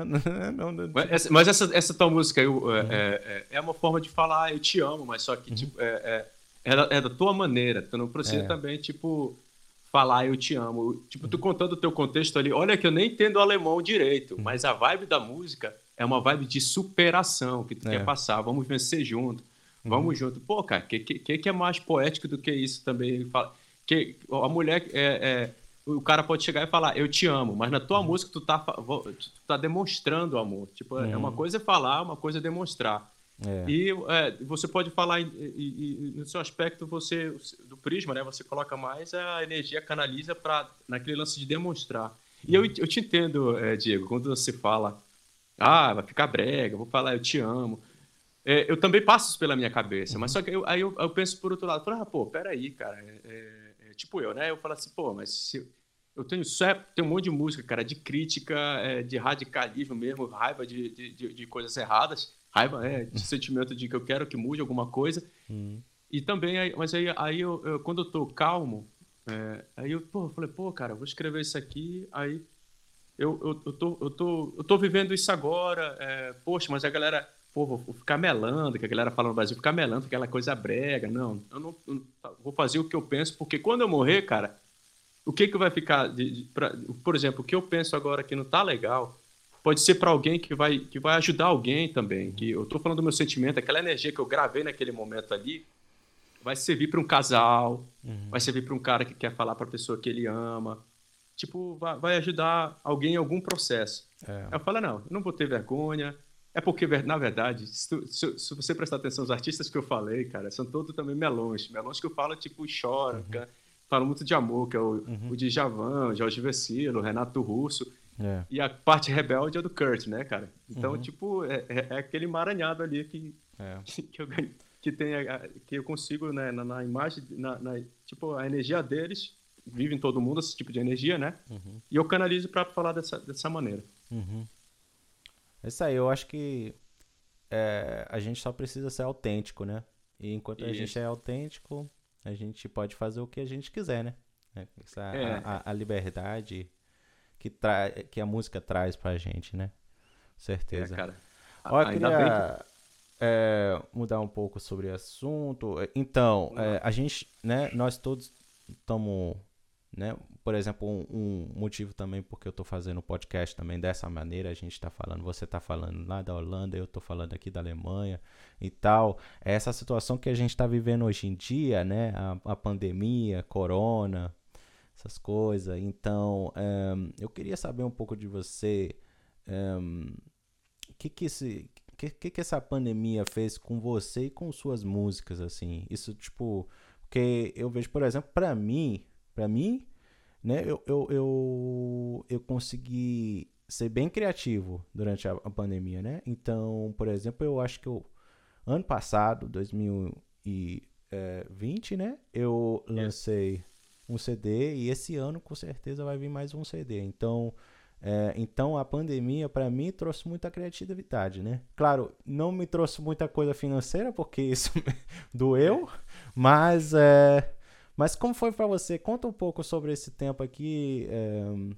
não, não, mas, essa, mas essa, essa tua música eu, é, uhum. é, é, é, uma forma de falar, ah, eu te amo, mas só que, uhum. tipo, é, é é da, é tua maneira. Tu não precisa é. também, tipo, falar eu te amo. Tipo, tu contando o teu contexto ali, olha que eu nem entendo alemão direito, mas a vibe da música é uma vibe de superação que tu é. quer passar. Vamos vencer junto. Vamos uhum. junto. Pô, cara, o que, que, que é mais poético do que isso também? Que a mulher é, é, o cara pode chegar e falar eu te amo, mas na tua uhum. música tu tá, tu tá demonstrando amor. Tipo, uhum. é uma uhum. coisa é falar, uma coisa é demonstrar. É. E é, você pode falar, e, e, e, no seu aspecto, você do prisma, né? Você coloca mais a energia, canaliza para naquele lance de demonstrar. E eu, eu te entendo, é, Diego, quando você fala, ah, vai ficar brega, vou falar, eu te amo. É, eu também passo isso pela minha cabeça, mas só que eu, aí eu, eu, penso por outro lado, falo, ah, pô, peraí, cara, é, é, tipo eu, né? Eu falo assim, pô, mas se, eu tenho só tem um monte de música, cara, de crítica, de radicalismo mesmo, raiva de, de, de, de coisas erradas. Raiva é sentimento de que eu quero que mude alguma coisa. Hum. e também, mas aí, aí eu, eu, quando eu tô calmo, é, aí eu, pô, eu falei, pô, cara, vou escrever isso aqui, aí eu, eu, eu, tô, eu, tô, eu tô vivendo isso agora, é, poxa, mas a galera, pô, vou ficar melando, que a galera fala no Brasil, ficar melando, aquela coisa brega, não, eu não, eu vou fazer o que eu penso, porque quando eu morrer, cara, o que que vai ficar, de, de, pra, por exemplo, o que eu penso agora que não tá legal, pode ser para alguém que vai, que vai ajudar alguém também, que eu tô falando do meu sentimento, aquela energia que eu gravei naquele momento ali, vai servir para um casal, uhum. vai servir para um cara que quer falar para a pessoa que ele ama. Tipo, vai, vai ajudar alguém em algum processo. É. Eu falo, não, não vou ter vergonha. É porque, na verdade, se, tu, se, se, você prestar atenção, os artistas que eu falei, cara, são todos também melões. Melões que eu falo, tipo, chora, uhum. falam muito de amor, que é o, uhum. o Djavan, o Jorge Vecilo, o Renato Russo. É. E a parte rebelde é do Kurt, né, cara? Então, uhum. tipo, é, é, é, aquele emaranhado ali que, é. que eu que tem a, que eu consigo né, na, na imagem na, na, tipo a energia deles vive em todo mundo esse tipo de energia né uhum. e eu canalizo para falar dessa, dessa maneira uhum. É isso aí eu acho que é, a gente só precisa ser autêntico né e enquanto a gente é autêntico a gente pode fazer o que a gente quiser né essa, é. a, a, liberdade que tra que a música traz pra gente né? Certeza. É, cara. Olha, Ainda queria... bem que é, mudar um pouco sobre o assunto. Então, é, a gente, né, nós todos estamos, né, por exemplo, um, um, motivo também porque eu estou fazendo o podcast também dessa maneira, a gente está falando, você está falando lá da Holanda, eu estou falando aqui da Alemanha e tal. É essa situação que a gente está vivendo hoje em dia, né, a, a pandemia, corona, essas coisas. Então, um, eu queria saber um pouco de você, o que que esse o que, que, que essa pandemia fez com você e com suas músicas, assim? Isso, tipo, porque eu vejo, por exemplo, para mim, para mim, né, eu, eu, eu, eu consegui ser bem criativo durante a, a, pandemia, né? Então, por exemplo, eu acho que eu, ano passado, 2020, né, eu lancei um CD e esse ano com certeza vai vir mais um CD. Então, é, então a pandemia para mim trouxe muita criatividade, né? Claro, não me trouxe muita coisa financeira porque isso doeu, mas é, mas como foi para você? Conta um pouco sobre esse tempo aqui. O é,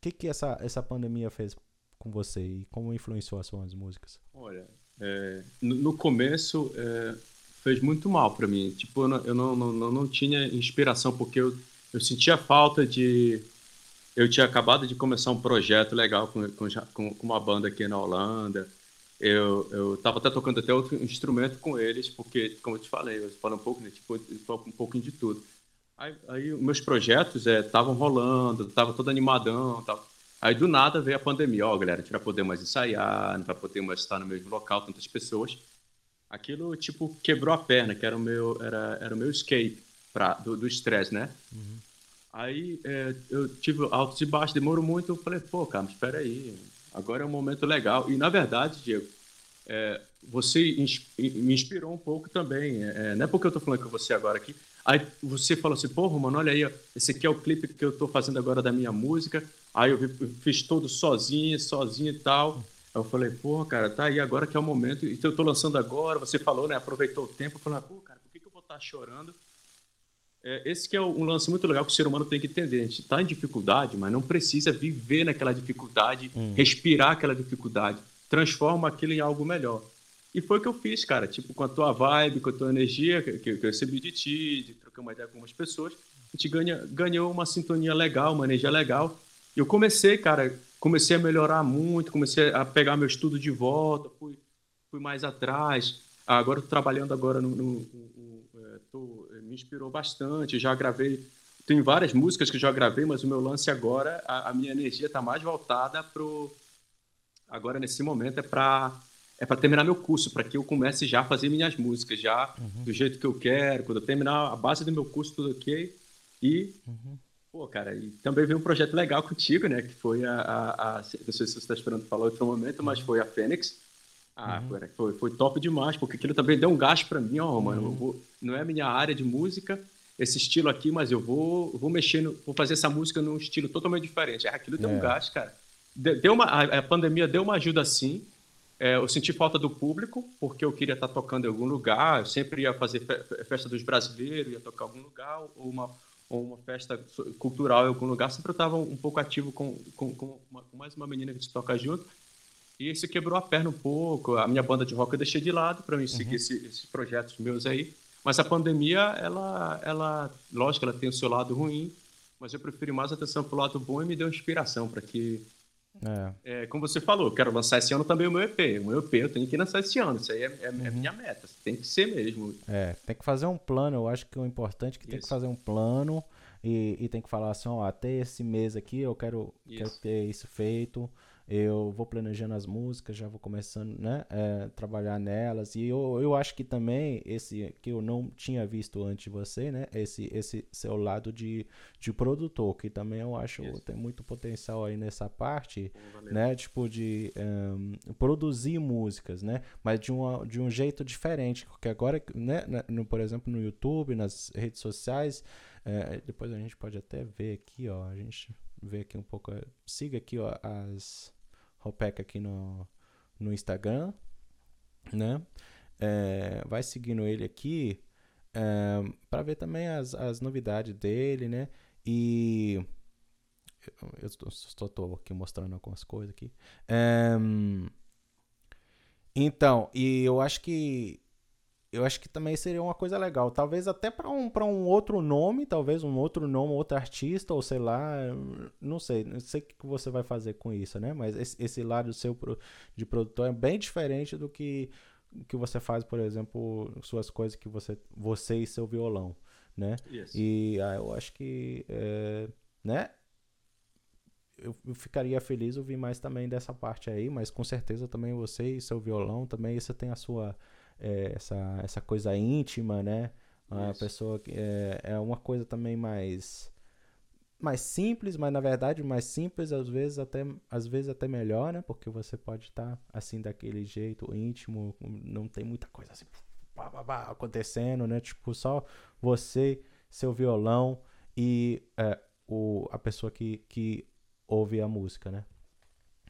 que que essa essa pandemia fez com você e como influenciou as suas músicas? Olha, é, no, no, começo é, fez muito mal para mim. Tipo, eu não, eu não, não, não tinha inspiração porque eu, eu sentia falta de eu tinha acabado de começar um projeto legal com, com, com uma banda aqui na Holanda. Eu estava até tocando até outro instrumento com eles, porque, como eu te falei, eu falo um pouco, né, tipo, um pouquinho de tudo. Aí, aí meus projetos estavam é, rolando, estava todo animadão tal. Aí do nada veio a pandemia. Ó, oh, galera, a gente vai poder mais ensaiar, não vai poder mais estar no mesmo local, tantas pessoas. Aquilo, tipo, quebrou a perna, que era o meu, era, era o meu escape pra, do estresse, né? Uhum. Aí é, eu tive altos e baixos, demorou muito. Eu falei, pô, cara, mas espera aí, agora é um momento legal. E na verdade, Diego, é, você me inspirou um pouco também. É, é, não é porque eu tô falando com você agora aqui. Aí você falou assim, pô, mano, olha aí, ó, esse aqui é o clipe que eu tô fazendo agora da minha música. Aí eu, eu fiz todo sozinho, sozinho e tal. Eu falei, pô, cara, tá aí agora que é o momento. Então eu tô lançando agora. Você falou, né? Aproveitou o tempo. Eu falei, pô, cara, por que, que eu vou estar tá chorando? É, esse que é um lance muito legal que o ser humano tem que entender. A gente está em dificuldade, mas não precisa viver naquela dificuldade, hum. respirar aquela dificuldade. Transforma aquilo em algo melhor. E foi o que eu fiz, cara. Tipo, com a tua vibe, com a tua energia que, que eu recebi de ti, de trocar uma ideia com algumas pessoas, a gente ganha, ganhou uma sintonia legal, uma energia legal. E eu comecei, cara, comecei a melhorar muito, comecei a pegar meu estudo de volta, fui, fui mais atrás. Agora, trabalhando agora no, no, no, no tô me inspirou bastante. Já gravei, tem várias músicas que já gravei, mas o meu lance agora, a, a minha energia está mais voltada pro. Agora nesse momento é para é para terminar meu curso, para que eu comece já a fazer minhas músicas já uhum. do jeito que eu quero. Quando eu terminar a base do meu curso tudo ok e uhum. Pô, cara, e também veio um projeto legal contigo, né? Que foi a. a, a não sei se você está esperando falar outro momento, mas foi a Fênix. Ah, uhum. foi, foi top demais, porque aquilo também deu um gasto para mim, ó, mano. Vou, não é a minha área de música, esse estilo aqui, mas eu vou, vou mexer, no, vou fazer essa música num estilo totalmente diferente. É, aquilo deu é. um gasto, cara. Deu uma, a, a, pandemia deu uma ajuda sim, é, eu senti falta do público, porque eu queria estar tocando em algum lugar, eu sempre ia fazer festa dos brasileiros, ia tocar em algum lugar, ou uma, ou uma festa cultural em algum lugar, sempre eu estava um pouco ativo com, com, com, uma, com, mais uma menina que toca junto, e isso quebrou a perna um pouco, a minha banda de rock eu deixei de lado para mim seguir uhum. esse, esses projetos meus aí, mas a pandemia, ela, ela, lógico, ela tem o seu lado ruim, mas eu prefiro mais atenção para o lado bom e me deu inspiração para que é. é. como você falou, quero lançar esse ano também o meu EP. O meu EP eu tenho que lançar esse ano. Isso aí é, é, é uhum. é minha meta. Tem que ser mesmo. É, tem que fazer um plano. Eu acho que o importante é que Isso. tem que fazer um plano e, e tem que falar assim, ó, até esse mês aqui eu quero, quero ter isso feito eu vou planejando as músicas, já vou começando, né, é, trabalhar nelas. E eu, eu acho que também esse que eu não tinha visto antes de você, né, esse esse seu lado de, de produtor, que também eu acho Isso. tem muito potencial aí nessa parte, né, tipo de um, produzir músicas, né, mas de, uma, de um jeito diferente, porque agora, né, no, por exemplo, no YouTube, nas redes sociais, é, depois a gente pode até ver aqui, ó, a gente vê aqui um pouco, siga aqui ó, as Ropec aqui no, no Instagram, né? É, vai seguindo ele aqui é, para ver também as, as novidades dele, né? E eu estou aqui mostrando algumas coisas aqui. É, então, e eu acho que eu acho que também seria uma coisa legal. Talvez até para um, um outro nome, talvez um outro nome, outro artista, ou sei lá, não sei, não sei o que você vai fazer com isso, né? Mas esse, esse lado seu de produtor é bem diferente do que, que você faz, por exemplo, suas coisas que você, você e seu violão, né? Yes. E ah, eu acho que, é, né? Eu, eu ficaria feliz ouvir mais também dessa parte aí, mas com certeza também você e seu violão também, você tem a sua é, essa, essa coisa íntima, né? A Isso. pessoa é, é uma coisa também mais mais simples, mas na verdade mais simples às vezes até às vezes até melhor, né? Porque você pode estar tá, assim daquele jeito íntimo, não tem muita coisa assim bah, bah, bah, acontecendo, né? Tipo só você, seu violão e é, o, a pessoa que, que ouve a música, né?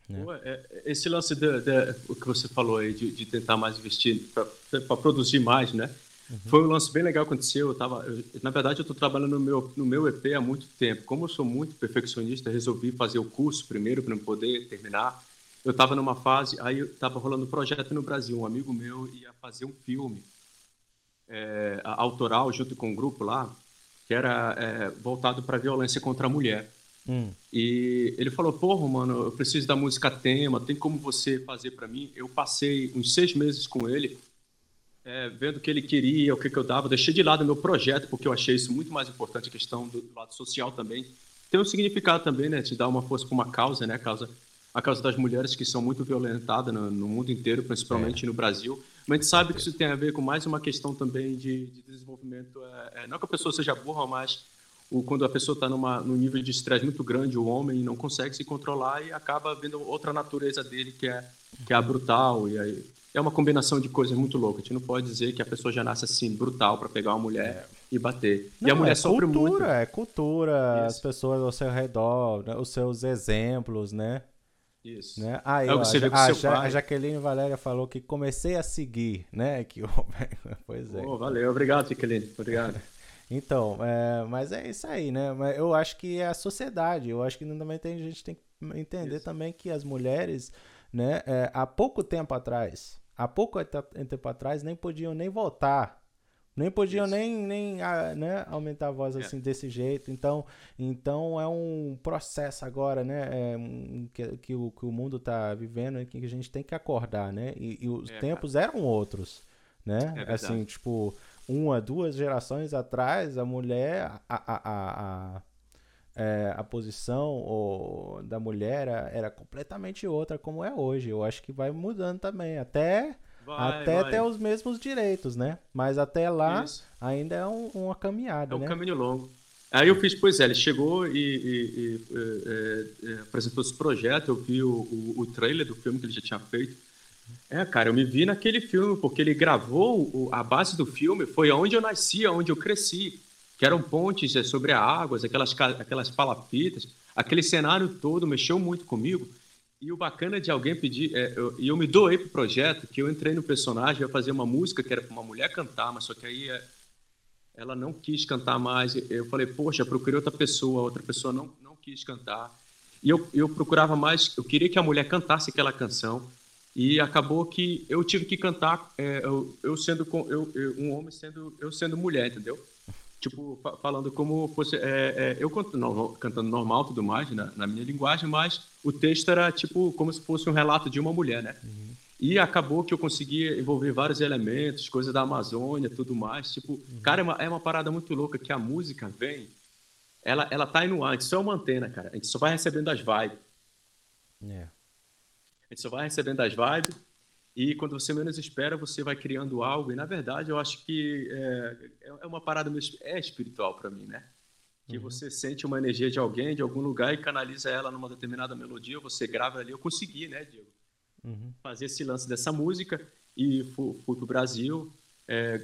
Né? É, esse lance de, de, o que você falou aí de, de tentar mais investir para produzir mais, né? Uhum. Foi um lance bem legal que aconteceu. Eu tava, eu, na verdade, eu estou trabalhando no meu, no meu EP há muito tempo. Como eu sou muito perfeccionista, resolvi fazer o curso primeiro para poder terminar. Eu estava numa fase, aí estava rolando um projeto no Brasil. Um amigo meu ia fazer um filme é, autoral junto com um grupo lá, que era é, voltado para violência contra a mulher. Hum. E ele falou: Porra, mano, eu preciso da música tema, tem como você fazer para mim? Eu passei uns seis meses com ele, é, vendo o que ele queria, o que, que eu dava. Deixei de lado meu projeto, porque eu achei isso muito mais importante, a questão do, do lado social também. Tem um significado também, né? Te dar uma força para uma causa, né? A causa, a causa das mulheres que são muito violentadas no, no mundo inteiro, principalmente é. no Brasil. Mas a gente sabe que isso tem a ver com mais uma questão também de, de desenvolvimento. É, é não que a pessoa seja burra, mas o, quando a pessoa está num nível de estresse muito grande, o homem não consegue se controlar e acaba vendo outra natureza dele que é, que é a brutal. E aí, é uma combinação de coisas muito loucas. A gente não pode dizer que a pessoa já nasce assim, brutal, para pegar uma mulher e bater. Não, e a mulher é sofre cultura, muito. É cultura, Isso. as pessoas ao seu redor, né, os seus exemplos, né? Isso. Né? Aí, é ó, a, a, a, Jaqueline Valéria falou que comecei a seguir, né? Que, pois é. Oh, valeu, obrigado, Jaqueline. Obrigado. Então, é, mas é isso aí, né? Mas eu acho que é a sociedade. Eu acho que também tem, a gente tem que entender isso. também que as mulheres, né, é, há pouco tempo atrás, há pouco tempo atrás, nem podiam nem votar. Nem podiam isso. nem, nem ah, né, aumentar a voz é. assim desse jeito. Então, então é um processo agora, né? É, que, que, o, que o mundo está vivendo e que a gente tem que acordar, né? E, e os é, tempos eram outros, né? É assim, tipo, uma, duas gerações atrás, a mulher, a, a, a, a, é, a posição da mulher era, era, completamente outra como é hoje. Eu acho que vai mudando também, até, vai, até vai. ter os mesmos direitos, né? Mas até lá Isso. ainda é um, uma caminhada, É um né? caminho longo. Aí eu fiz, pois é, ele chegou e, e, e é, é, apresentou esse projeto, eu vi o, o, o trailer do filme que ele já tinha feito, é, cara, eu me vi naquele filme, porque ele gravou o, a base do filme, foi onde eu nasci, onde eu cresci, que eram pontes é, sobre águas, aquelas, aquelas palafitas, aquele cenário todo mexeu muito comigo. e o bacana de alguém pedir, é, eu, e eu me doei pro projeto, que eu entrei no personagem, ia fazer uma música que era para uma mulher cantar, mas só que aí é, ela não quis cantar mais. Eu falei, poxa, procurei outra pessoa, outra pessoa não, não quis cantar. E eu, eu procurava mais, eu queria que a mulher cantasse aquela canção, e acabou que eu tive que cantar, é, eu, eu, sendo eu, eu, um homem sendo eu sendo mulher, entendeu? tipo, falando como fosse. É, é, eu cantando normal tudo mais, na, na, minha linguagem, mas o texto era tipo como se fosse um relato de uma mulher, né? Uhum. E acabou que eu consegui envolver vários elementos, coisas da Amazônia, tudo mais. Tipo, uhum. cara, é uma, é uma parada muito louca que a música vem, ela, ela tá no ar, a gente só é uma antena, cara. A gente só vai recebendo as vibes. Yeah. É. A gente só vai recebendo as vibes e quando você menos espera, você vai criando algo. E na verdade, eu acho que é, é uma parada é espiritual para mim, né? Que uhum. você sente uma energia de alguém, de algum lugar e canaliza ela numa determinada melodia. Você grava ali. Eu consegui, né, Diego? Uhum. Fazer esse lance dessa música e fui, fui para o Brasil. É,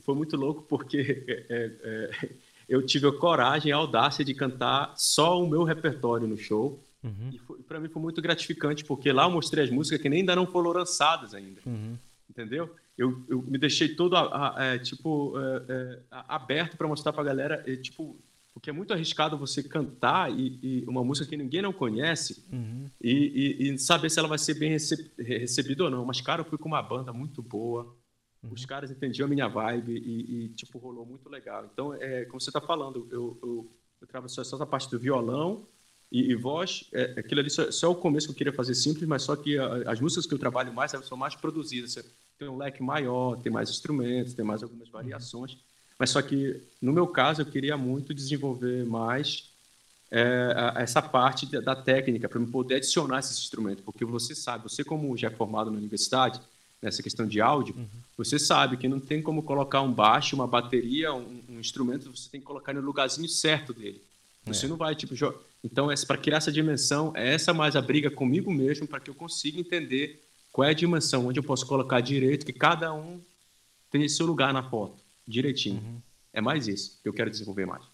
foi muito louco porque é, é, é, eu tive a coragem, a audácia de cantar só o meu repertório no show Uhum. E para mim foi muito gratificante, porque lá eu mostrei as músicas que nem ainda não foram lançadas ainda. Uhum. Entendeu? Eu, eu me deixei todo, a, a, é, tipo, é, é, aberto para mostrar para a galera, tipo, porque é muito arriscado você cantar e, e uma música que ninguém não conhece uhum. e, e, e, saber se ela vai ser bem recebida ou não. Mas, cara, eu fui com uma banda muito boa, uhum. os caras entendiam a minha vibe e, tipo, rolou muito legal. Então, é, como você está falando, eu, eu, eu trabalho só essa parte do violão, e, e voz, é, aquilo ali só, só é o começo que eu queria fazer simples, mas só que a, as músicas que eu trabalho mais são mais produzidas. Você tem um leque maior, tem mais instrumentos, tem mais algumas variações. Mas só que, no meu caso, eu queria muito desenvolver mais é, essa parte da técnica, para me poder adicionar esses instrumentos. Porque você sabe, você como já é formado na universidade, nessa questão de áudio, uhum. você sabe que não tem como colocar um baixo, uma bateria, um, um instrumento, você tem que colocar no lugarzinho certo dele. Você é. não vai, tipo, então, é para criar essa dimensão, é essa mais a briga comigo mesmo para que eu consiga entender qual é a dimensão, onde eu posso colocar direito, que cada um tem seu lugar na foto, direitinho. Uhum. É mais isso que eu quero desenvolver mais.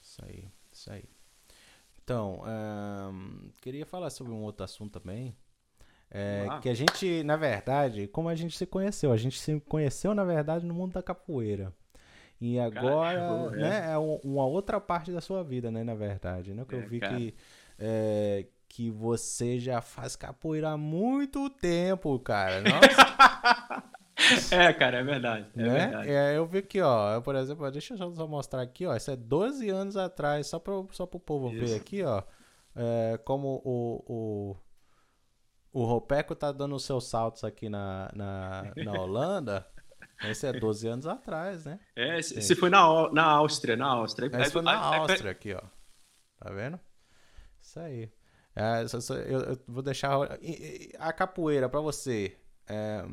Isso aí, isso aí. Então, um, queria falar sobre um outro assunto também. É, que a gente, na verdade, como a gente se conheceu? A gente se conheceu, na verdade, no mundo da capoeira. E agora, Caramba, né, é uma outra parte da sua vida, né, na verdade, né? Que eu é, vi que, é, que você já faz capoeira há muito tempo, cara. Nossa. é, cara, é verdade. É né? verdade. É, eu vi aqui, ó, eu, por exemplo, deixa eu só mostrar aqui, ó, isso é 12 anos atrás, só para só o povo isso. ver aqui, ó, é, como o, o o Ropeco tá dando os seus saltos aqui na, na, na Holanda. Esse é 12 anos atrás, né? É, esse foi na, na Áustria, na Áustria. Esse foi na Áustria aqui, ó. Tá vendo? Isso aí. É, eu, eu, vou deixar a capoeira para você. É,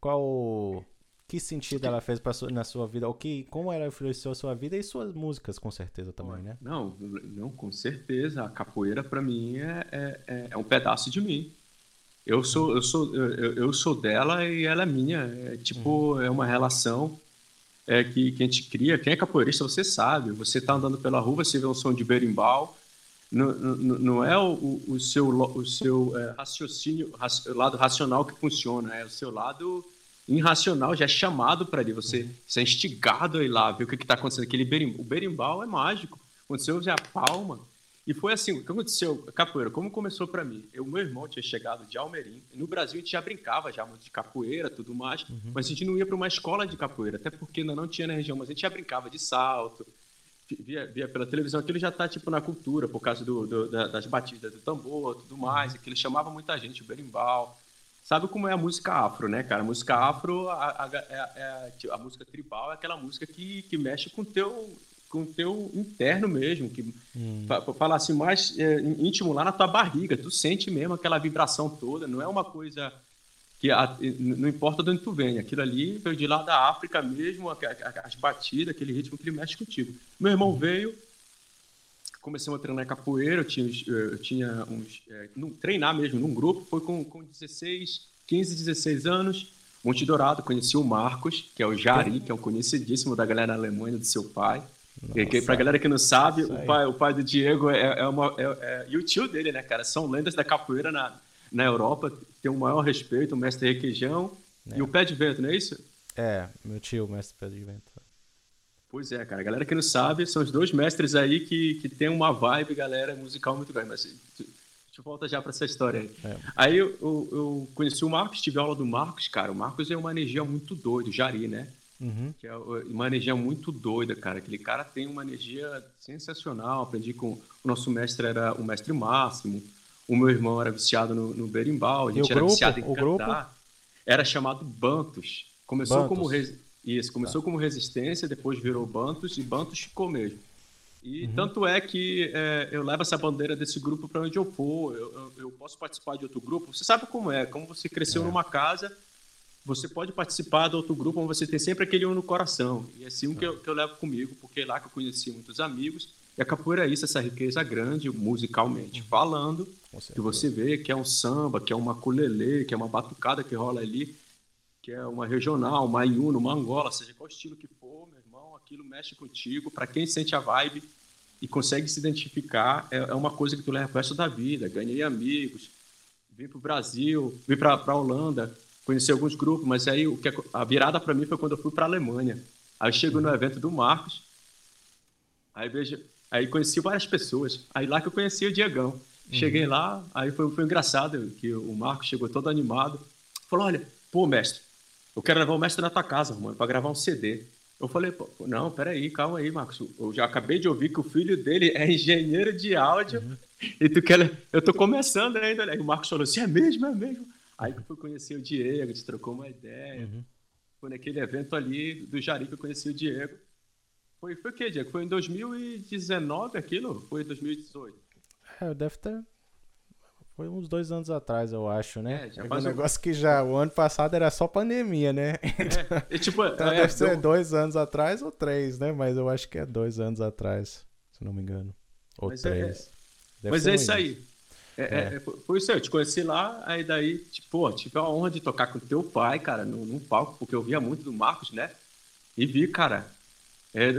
qual que sentido ela fez pra, na sua vida? O que, como ela influenciou a sua vida e suas músicas, com certeza também, né? Não, não, com certeza. A capoeira para mim é, é, é um pedaço de mim. Eu sou, eu sou, eu, eu sou dela e ela é minha. É tipo, uhum. é uma relação é, que, que a gente cria. Quem é capoeirista, você sabe. Você tá andando pela rua, você vê um som de berimbau. Não, não, não é o, o seu, o seu é, raciocínio, raci, lado racional que funciona, é o seu lado irracional já é chamado para ali. Você, uhum. você é instigado a ir lá, ver o que está acontecendo. Aquele berimbau, o berimbau é mágico. Quando você ouve a palma, e foi assim, o que aconteceu, capoeira, como começou para mim? Eu, meu irmão tinha chegado de Almerim, no Brasil a gente já brincava já muito de capoeira, tudo mais, uhum. mas a gente não ia para uma escola de capoeira, até porque ainda não tinha na região, mas a gente já brincava de salto, via, via pela televisão, aquilo já está tipo na cultura, por causa do, do, das batidas do tambor, tudo mais, uhum. aquilo chamava muita gente, o berimbau. Sabe como é a música afro, né, cara? A música afro, a, a, a, é, é, a, a música tribal é aquela música que, que mexe com o teu com o teu interno mesmo, que hum. falar assim mais é, íntimo lá na tua barriga, tu sente mesmo aquela vibração toda, não é uma coisa que a, não importa de onde tu vem, aquilo ali veio de lá da África mesmo, as batidas, aquele ritmo que ele mexe contigo. Meu irmão hum. veio, comecei a treinar capoeira, eu tinha, eu tinha uns, é, treinar mesmo num grupo, foi com, com 16, 15, 16 anos, Monte Dourado, conheci o Marcos, que é o Jari, que é um conhecidíssimo da galera alemã do seu pai. Nossa. Que, pra galera que não sabe, o pai, o pai do Diego é, é uma. É, é, e o tio dele, né, cara? São lendas da capoeira na, na Europa, tem o maior respeito, o mestre Requeijão é. e o pé de vento, não é isso? É, meu tio, o mestre pé de vento. Pois é, cara. A galera que não sabe, são os dois mestres aí que, que tem uma vibe, galera, musical muito grande. Mas gente volta já para essa história aí. É. Aí eu, eu, eu, conheci o Marcos, tive aula do Marcos, cara. O Marcos é uma energia muito doida, Jari, né? Uhum. Que é uma energia muito doida, cara. Aquele cara tem uma energia sensacional. Aprendi com o nosso mestre, era o mestre Máximo. O meu irmão era viciado no, no berimbau. A gente era grupo, viciado em cantar. Grupo? Era chamado Bantos. Começou Bantos. como res... isso, começou tá. como resistência, depois virou Bantos e Bantos ficou mesmo. E uhum. tanto é que é, eu levo essa bandeira desse grupo para onde eu for. Eu, eu, eu, posso participar de outro grupo. Você sabe como é? Como você cresceu é. numa casa você pode participar de outro grupo onde você tem sempre aquele um no coração. E é assim que eu, que eu levo comigo, porque é lá que eu conheci muitos amigos. E a capoeira é isso, essa riqueza grande, musicalmente uhum. falando, que você vê que é um samba, que é uma culelê, que é uma batucada que rola ali, que é uma regional, uma iuno, uma angola, seja qual estilo que for, meu irmão, aquilo mexe contigo. Para quem sente a vibe e consegue se identificar, é, é uma coisa que tu leva o resto da vida. Ganhei amigos, vim para o Brasil, vim para a Holanda, conheci alguns grupos, mas aí o que a virada para mim foi quando eu fui para a Alemanha. Aí eu chego no evento do Marcos, aí vejo, aí conheci várias pessoas. Aí lá que eu conheci o Diegão. Uhum. Cheguei lá, aí foi, foi engraçado que o Marcos chegou todo animado, falou: "Olha, pô, mestre, eu quero levar o mestre na tua casa, mano, para gravar um CD". Eu falei, pô, não, peraí, calma aí, Marcos. Eu já acabei de ouvir que o filho dele é engenheiro de áudio uhum. e tu quer. Eu tô começando ainda, né? E o Marcos falou assim: é mesmo, é mesmo. Aí que eu fui conhecer o Diego, a gente trocou uma ideia. Uhum. Foi naquele evento ali do Jari que eu conheci o Diego. Foi, foi o quê, Diego? Foi em 2019 aquilo? Foi em 2018? É, deve ter. Foi uns dois anos atrás, eu acho, né? É, já é um negócio que já, o ano passado era só pandemia, né? É, tipo, então é, deve ser dois anos atrás ou três, né? Mas eu acho que é dois anos atrás, se não me engano. Ou Mas é, três. É, Mas é isso aí. É, é. é foi isso aí, eu te conheci lá, aí daí, tipo, pô, tive a honra de tocar com teu pai, cara, num, num palco, porque eu via muito do Marcos, né? E vi, cara, é,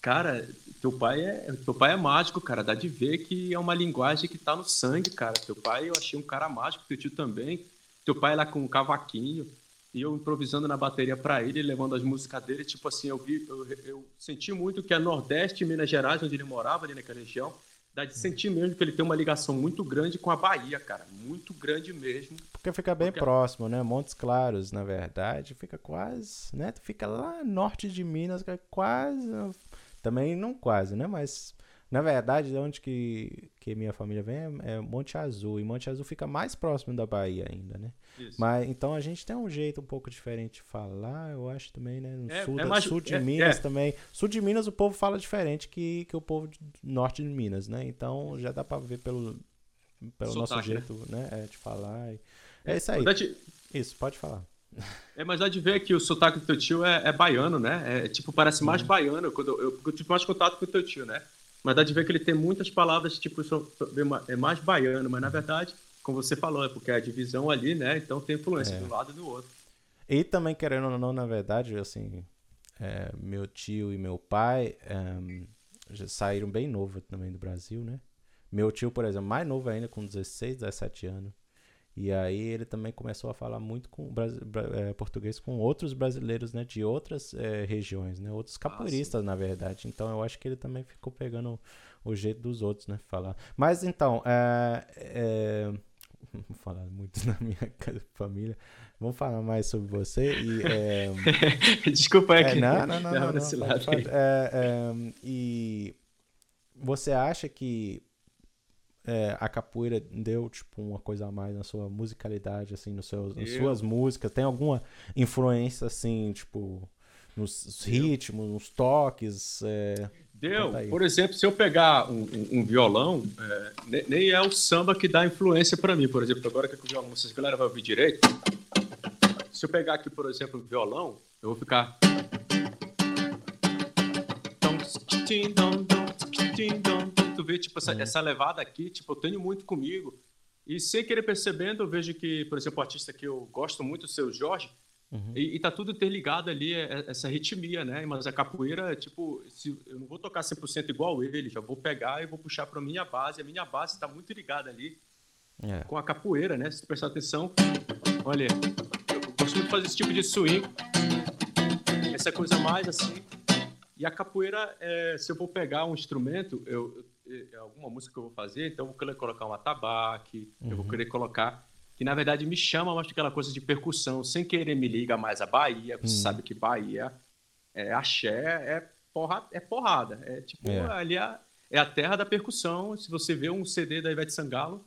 cara, teu pai é teu pai é mágico, cara, dá de ver que é uma linguagem que tá no sangue, cara. Teu pai, eu achei um cara mágico, teu tio também. Teu pai lá com um cavaquinho, e eu improvisando na bateria para ele, levando as músicas dele, tipo assim, eu vi, eu, eu senti muito que é Nordeste, Minas Gerais, onde ele morava, ali naquela região, Dá de sentir mesmo que ele tem uma ligação muito grande com a Bahia, cara. Muito grande mesmo. Porque fica bem Porque... próximo, né? Montes Claros, na verdade, fica quase, né? Fica lá norte de Minas, é quase. Também não quase, né? Mas na verdade, de onde que, que minha família vem é, é Monte Azul. E Monte Azul fica mais próximo da Bahia ainda, né? Isso. Mas então a gente tem um jeito um pouco diferente de falar, eu acho também, né? No é, sul, é mais, sul de é, Minas é. também. Sul de Minas o povo fala diferente que, que o povo do norte de Minas, né? Então já dá para ver pelo, pelo Sotaque, nosso né? jeito, né? né? de falar. E... É isso aí. Verdade... Isso, pode falar. É, mas dá de ver que o sotaque do teu tio é, é baiano, né? É, tipo, parece mais baiano. Quando eu, eu, eu tive mais contato com o teu tio, né? Mas dá de ver que ele tem muitas palavras, tipo, é mais baiano, mas na verdade como você falou, é porque a divisão ali, né? Então tem influência é. de um lado e do outro. E também, querendo ou não, na verdade, assim, é, meu tio e meu pai é, já saíram bem novo também do Brasil, né? Meu tio, por exemplo, mais novo ainda, com 16, 17 anos. E aí ele também começou a falar muito com é, português com outros brasileiros, né, de outras é, regiões, né, outros capoeiristas, ah, na verdade. Então eu acho que ele também ficou pegando o jeito dos outros, né, falar. Mas então, é, é vou falar muito na minha família. Vamos falar mais sobre você e... É, Desculpa, é, que... Não, não, não. não, não, não e você acha que é, a capoeira deu tipo uma coisa a mais na sua musicalidade, assim, nos seus, nas suas músicas? Tem alguma influência, assim, tipo, nos ritmos, nos toques? É... Deu. Por exemplo, se eu pegar um, um, um violão, é, nem é o samba que dá influência para mim. Por exemplo, agora que o violão, vocês galera vai ouvir direito. Se eu pegar aqui, por exemplo, o violão, eu vou ficar. Tu vê, tipo, essa, uhum. essa levada aqui, tipo, eu tenho muito comigo. E sem querer percebendo, eu vejo que, por exemplo, o artista que eu gosto muito, o seu Jorge, Uhum. E, e tá tudo interligado ali, é, é, essa ritmia, né? Mas a capoeira, tipo, se, eu não vou tocar 100% igual ele, já vou pegar e vou puxar para minha base. A minha base está muito ligada ali é. com a capoeira, né? Se tu prestar atenção, olha, eu gosto muito de fazer esse tipo de swing, essa coisa mais assim. E a capoeira, é, se eu vou pegar um instrumento, eu, eu, alguma música que eu vou fazer, então eu vou querer colocar um atabaque, uhum. eu vou uhum. querer colocar que na verdade me chama mais aquela coisa de percussão, sem querer me liga mais a Bahia. Você hum. sabe que Bahia é axé, é, porra, é porrada. É tipo, é. ali é, é, a terra da percussão. Se você vê um CD da Ivete Sangalo,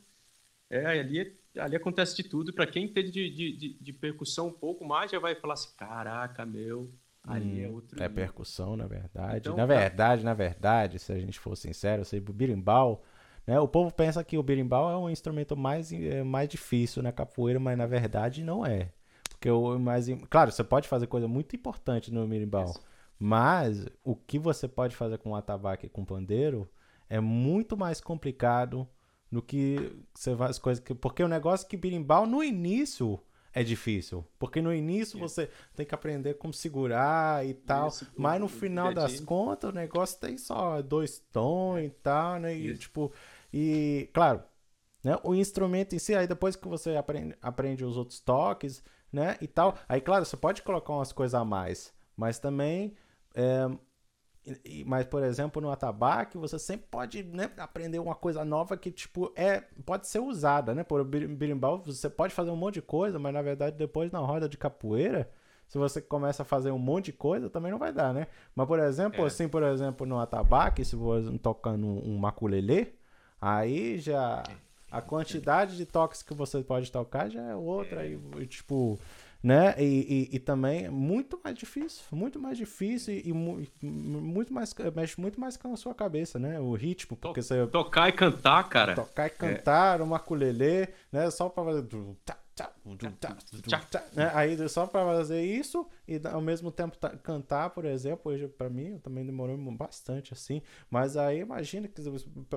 é, ali, ali acontece de tudo. Para quem entende de, de, de, de, percussão um pouco mais, já vai falar assim: caraca, meu. Ali é hum, é outro. É percussão, na verdade. Então, na verdade, na verdade, se a gente for sincero, eu sei, birimbau né? O povo pensa que o berimbau é um instrumento mais, é, mais difícil na capoeira, mas na verdade não é. Porque o mais. Claro, você pode fazer coisa muito importante no berimbau, mas o que você pode fazer com o atabaque e com o pandeiro é muito mais complicado do que você faz coisas que. Porque o negócio é que berimbau no início é difícil. Porque no início é. você tem que aprender como segurar e tal. Isso, mas no final das contas o negócio tem só dois tons e tal, né? E Isso. tipo. E, claro, né, o instrumento em si, aí depois que você aprende, aprende os outros toques, né, e tal, aí, claro, você pode colocar umas coisas a mais, mas também, é, mas, por exemplo, no atabaque, você sempre pode né, aprender uma coisa nova que, tipo, é, pode ser usada, né, por birimbau, você pode fazer um monte de coisa, mas, na verdade, depois, na roda de capoeira, se você começa a fazer um monte de coisa, também não vai dar, né? Mas, por exemplo, é. assim, por exemplo, no atabaque, se você tocando um maculelê, Aí já a quantidade de toques que você pode tocar já é outra. É. E, tipo, né? E, e, e, também é muito mais difícil, muito mais difícil e, e muito mais mexe muito mais com a sua cabeça, né? O ritmo, porque você tocar e cantar, cara. Tocar e cantar, é. uma ukulele, né? Só para fazer né? Aí só para fazer isso e ao mesmo tempo cantar, por exemplo, hoje para mim também demorou bastante assim. Mas aí imagina que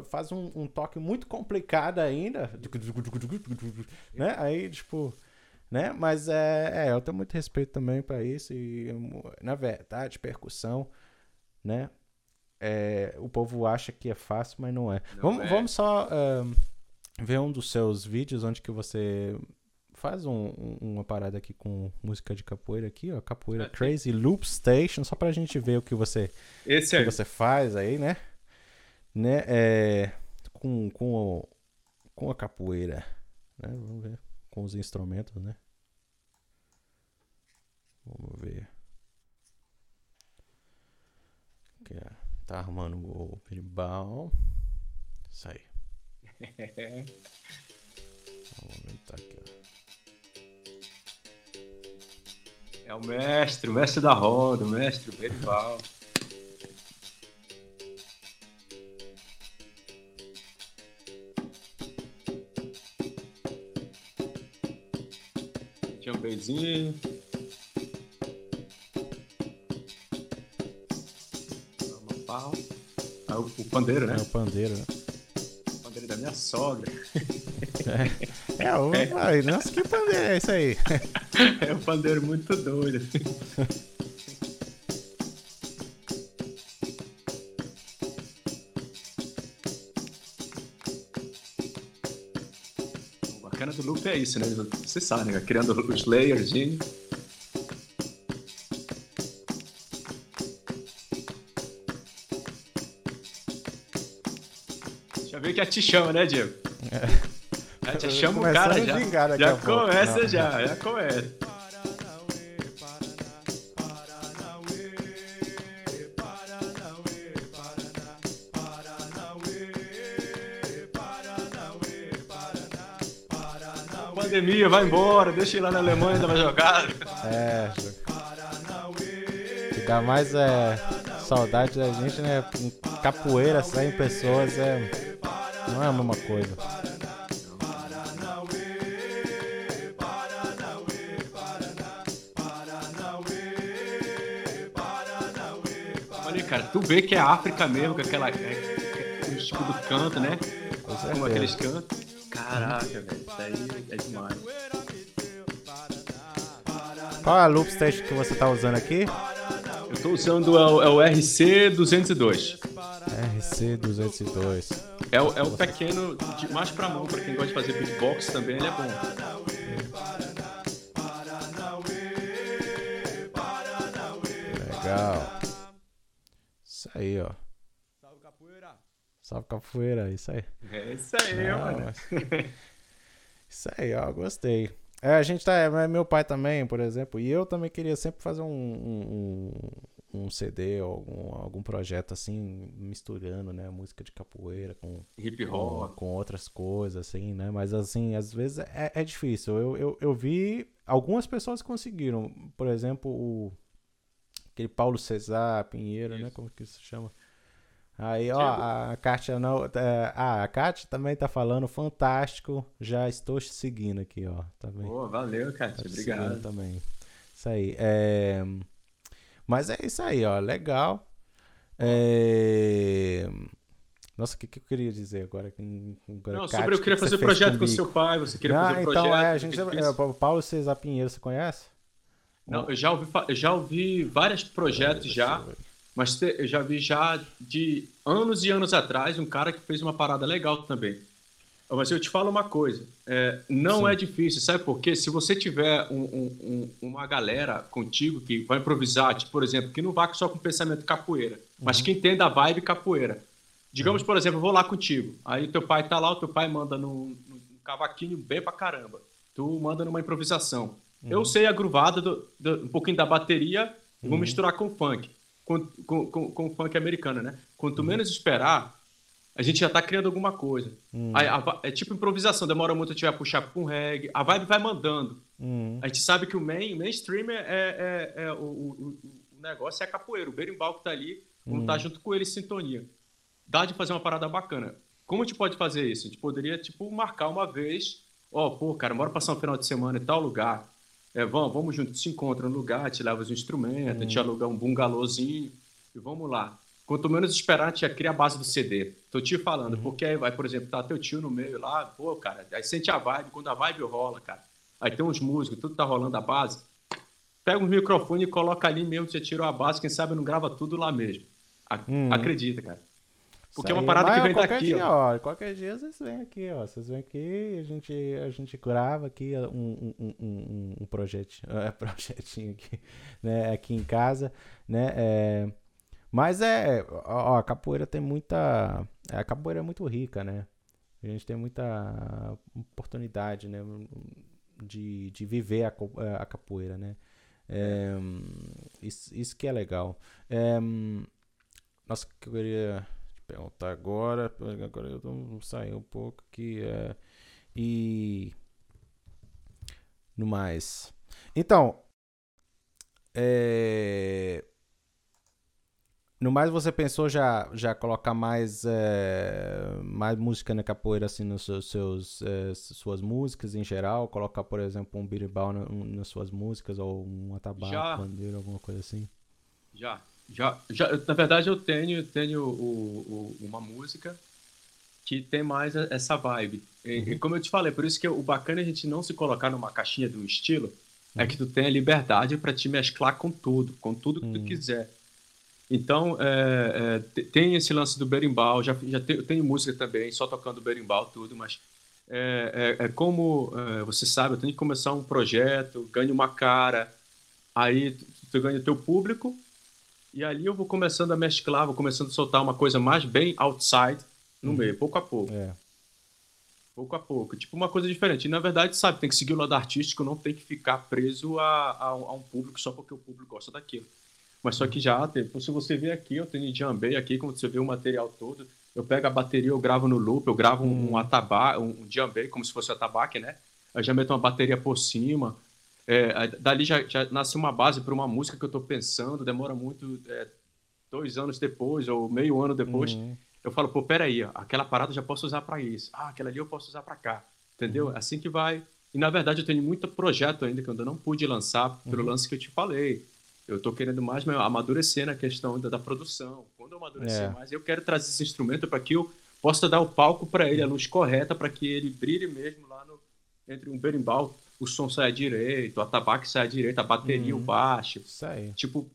faz um, um toque muito complicado ainda, né? Aí tipo, né? Mas é, é eu tenho muito respeito também para isso e na verdade percussão, né? É, o povo acha que é fácil, mas não é. Não vamos, é. vamos só um, ver um dos seus vídeos onde que você faz um, um, uma parada aqui com música de capoeira aqui, ó, capoeira é, Crazy Loop Station, só pra gente ver o que você, Esse que você faz aí, né? Né, é, com, com, com a capoeira, né? Vamos ver, com os instrumentos, né? Vamos ver. Ó. Tá arrumando o berimbau. Isso aí. Vamos aumentar aqui, ó. É o mestre, o mestre da roda, o mestre Berival. Um beijinho. Pau. Ah, o, o pandeiro, né? É o pandeiro, né? O pandeiro da minha sogra. É, é, o, é. nossa, que pandeiro é isso aí? É um pandeiro muito doido. Loop é isso, né? Você sabe, né? Criando os layers. Já veio que a te chama, né, Diego? É. Já chama o cara já. Já começa já, já começa. Vai embora, deixa ir lá na Alemanha dar uma jogada. É. Que dá mais é, saudade da gente, né? Capoeira, 100 pessoas é. Não é a mesma coisa. cara. Tu vê que é África mesmo, com aquela. É, é, tipo do canto, né? Como aqueles cantos. Caraca, velho. Isso aí é demais. Qual é a loop station que você tá usando aqui? Eu tô usando é o, é o RC202. RC202. É o, é o pequeno, de mais pra mão, pra quem gosta de fazer beatbox também, ele é bom. Legal. Isso aí, ó. Salve capoeira. Capoeira, isso aí. É isso aí, Não, mano. Mas... Isso aí, ó, gostei. É, a gente tá. É, meu pai também, por exemplo, e eu também queria sempre fazer um, um, um CD algum, algum projeto assim, misturando, né? Música de capoeira com. Hip hop. Com, com outras coisas, assim, né? Mas assim, às vezes é, é difícil. Eu, eu, eu vi. Algumas pessoas conseguiram. Por exemplo, o. Aquele Paulo Cesar Pinheiro, né? Isso. né? Como que se chama? Aí, ó, a Kátia não. É, ah, a Kátia também tá falando, fantástico. Já estou seguindo aqui, ó. Tá bem? Pô, valeu, Kátia. Tá Obrigado. Também. Isso aí. É... Mas é isso aí, ó. Legal. É... Nossa, o que, que eu queria dizer agora? agora não, sobre eu queria fazer projeto com seu pai, você queria ah, fazer então, projeto. É, a gente, é, o Paulo César Pinheiro, você conhece? Não, eu já ouvi, eu já ouvi vários projetos já. Mas te, eu já vi já de anos e anos atrás um cara que fez uma parada legal também. Mas eu te falo uma coisa, é, não Sim. é difícil, sabe por quê? Se você tiver um, um, uma galera contigo que vai improvisar, tipo, por exemplo, que não vá só com pensamento capoeira, uhum. mas que entenda a vibe capoeira. Digamos, uhum. por exemplo, eu vou lá contigo, aí teu pai tá lá, o teu pai manda num, num cavaquinho bem pra caramba, tu manda numa improvisação. Uhum. Eu sei a gruvada, do, do, um pouquinho da bateria, vou uhum. misturar com funk com, com, com, o funk americano, né? Quanto uhum. menos esperar, a gente já tá criando alguma coisa. Uhum. A, a, é tipo improvisação, demora muito a gente vai puxar com reggae, a vibe vai mandando. Uhum. A gente sabe que o main, mainstream é, é, é, é o, o, o, negócio é a capoeira, o berimbau que tá ali, vamos estar tá junto com ele em sintonia. Dá de fazer uma parada bacana. Como a gente pode fazer isso? A gente poderia, tipo, marcar uma vez, ó, oh, pô, cara, bora passar um final de semana em tal lugar, é, vamos, vamos juntos, se encontra no lugar, te leva os instrumentos, hum. te alugar um bungalôzinho e vamos lá. Quanto menos esperar, a gente já cria a base do CD. Tô te falando, uhum. porque aí vai, por exemplo, tá teu tio no meio lá, pô, cara, aí sente a vibe, quando a vibe rola, cara. Aí tem uns músicos, tudo tá rolando a base. Pega um microfone e coloca ali mesmo, você tirou a base, quem sabe não grava tudo lá mesmo. Uhum. Acredita, cara. Porque é uma parada que vem daqui, dia, ó. ó. Qualquer dia vocês vêm aqui, ó. Vocês vêm aqui, a gente, a gente grava aqui um, um, um, um projetinho, é, projetinho aqui, né, aqui em casa, né, é, mas é, ó, a capoeira tem muita, a capoeira é muito rica, né, a gente tem muita oportunidade, né, de, de viver a, a capoeira, né, é, isso, isso que é legal. É, nossa, que eu queria perguntar agora. Agora eu vou sair um pouco aqui. É, e. No mais. Então. É, no mais, você pensou já, já colocar mais, é, mais música na capoeira assim nos seus, seus é, suas músicas em geral? Colocar, por exemplo, um birimbau nas suas músicas ou um atabaque, bandeira, alguma coisa assim? Já, já, já, na verdade, eu tenho, tenho o, o, uma música que tem mais essa vibe. E, uhum. como eu te falei, por isso que o bacana é a gente não se colocar numa caixinha de um estilo, uhum. é que tu tem a liberdade para te mesclar com tudo, com tudo que uhum. tu quiser. Então, é, é, tem esse lance do berimbau, já, já te, eu tenho música também, só tocando berimbau, tudo, mas é, é, é como é, você sabe, eu tenho que começar um projeto, ganho uma cara, aí tu, tu ganha o teu público, e ali eu vou começando a mesclar, vou começando a soltar uma coisa mais bem outside no uhum. meio, pouco a pouco. É. Pouco a pouco. Tipo, uma coisa diferente. E, na verdade, sabe, tem que seguir o lado artístico, não tem que ficar preso a, a, a um público só porque o público gosta daquilo. Mas só que já, tem, se você ver aqui, eu tenho jambei aqui, como você vê o material todo, eu pego a bateria, eu gravo no loop, eu gravo um, um uhum. atabaque, um, um como se fosse atabaque, né? Eu já meto uma bateria por cima, é, dali já, já nasce uma base para uma música que eu estou pensando, demora muito, é, dois anos depois ou meio ano depois, uhum. eu falo, pô, peraí, aquela parada eu já posso usar para isso, ah, aquela ali eu posso usar para cá, entendeu? Uhum. Assim que vai. E na verdade eu tenho muito projeto ainda que eu ainda não pude lançar pelo uhum. lance que eu te falei. Eu estou querendo mais amadurecer na questão da, da produção. Quando eu amadurecer é. mais, eu quero trazer esse instrumento para que eu possa dar o palco para ele, a luz correta, para que ele brilhe mesmo lá no, entre um berimbau o som saia direito, o atabaque saia direito, a bateria, Uhum. o baixo. Isso aí. Tipo,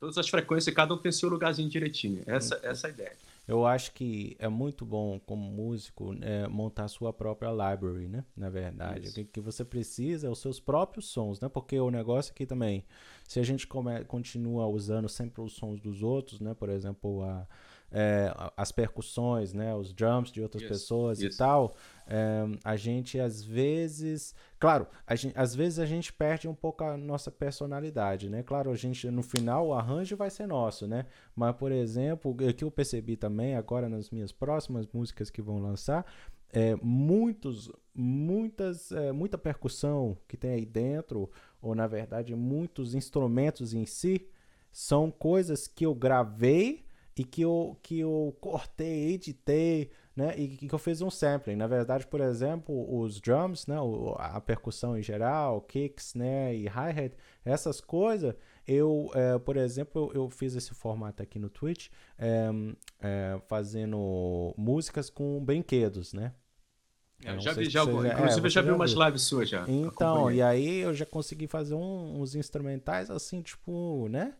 todas as frequências, cada um tem seu lugarzinho direitinho. Essa, Uhum. essa é a ideia. Eu acho que é muito bom, como músico, é, montar sua própria library, né? Na verdade. O Isso. que, que você precisa é os seus próprios sons, né? Porque o negócio aqui também, se a gente come- continua usando sempre os sons dos outros, né? Por exemplo, a, é, as percussões, né? Os drums de outras Isso, pessoas e tal, é, a gente às vezes... Claro, gente, às vezes a gente perde um pouco a nossa personalidade, né? Claro, a gente, no final, o arranjo vai ser nosso, né? Mas, por exemplo, o que eu percebi também agora nas minhas próximas músicas que vão lançar, é muitos, muitas, é, muita percussão que tem aí dentro, ou na verdade muitos instrumentos em si, são coisas que eu gravei e que eu, que eu cortei, editei, né? E que eu fiz um sampling. Na verdade, por exemplo, os drums, né? o- A percussão em geral, kicks, né? E hi-hat, essas coisas, eu, eh, por exemplo, eu fiz esse formato aqui no Twitch, eh, eh, fazendo músicas com brinquedos, né? É, Eu já vi, já, já- é, inclusive eu já você vi já umas lives suas já. Então, acompanhei. e aí eu já consegui fazer um- uns instrumentais assim, tipo, né?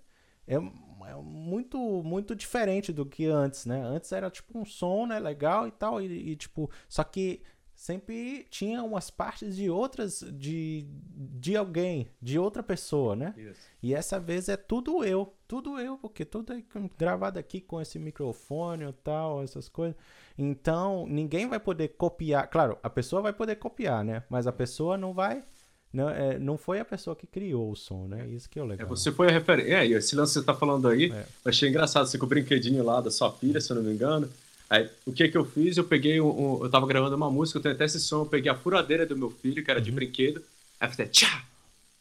É, é muito, muito diferente do que antes, né? Antes era tipo um som, né? Legal e tal, e, e, tipo, só que sempre tinha umas partes de outras, de, de alguém, de outra pessoa, né? Isso. E essa vez é tudo eu, tudo eu, porque tudo é gravado aqui com esse microfone e tal, essas coisas. Então, ninguém vai poder copiar. Claro, a pessoa vai poder copiar, né? Mas a pessoa não vai. Não, é, não foi a pessoa que criou o som, né? Isso que é o É, legal. você foi a referência. É, esse lance que você tá falando aí, É. achei engraçado, você com o brinquedinho lá da sua filha, se eu não me engano. Aí, o que que eu fiz? Eu peguei um, um- eu tava gravando uma música, eu tenho até esse som, eu peguei a furadeira do meu filho, que era Uhum. de brinquedo, aí eu fiz tchá!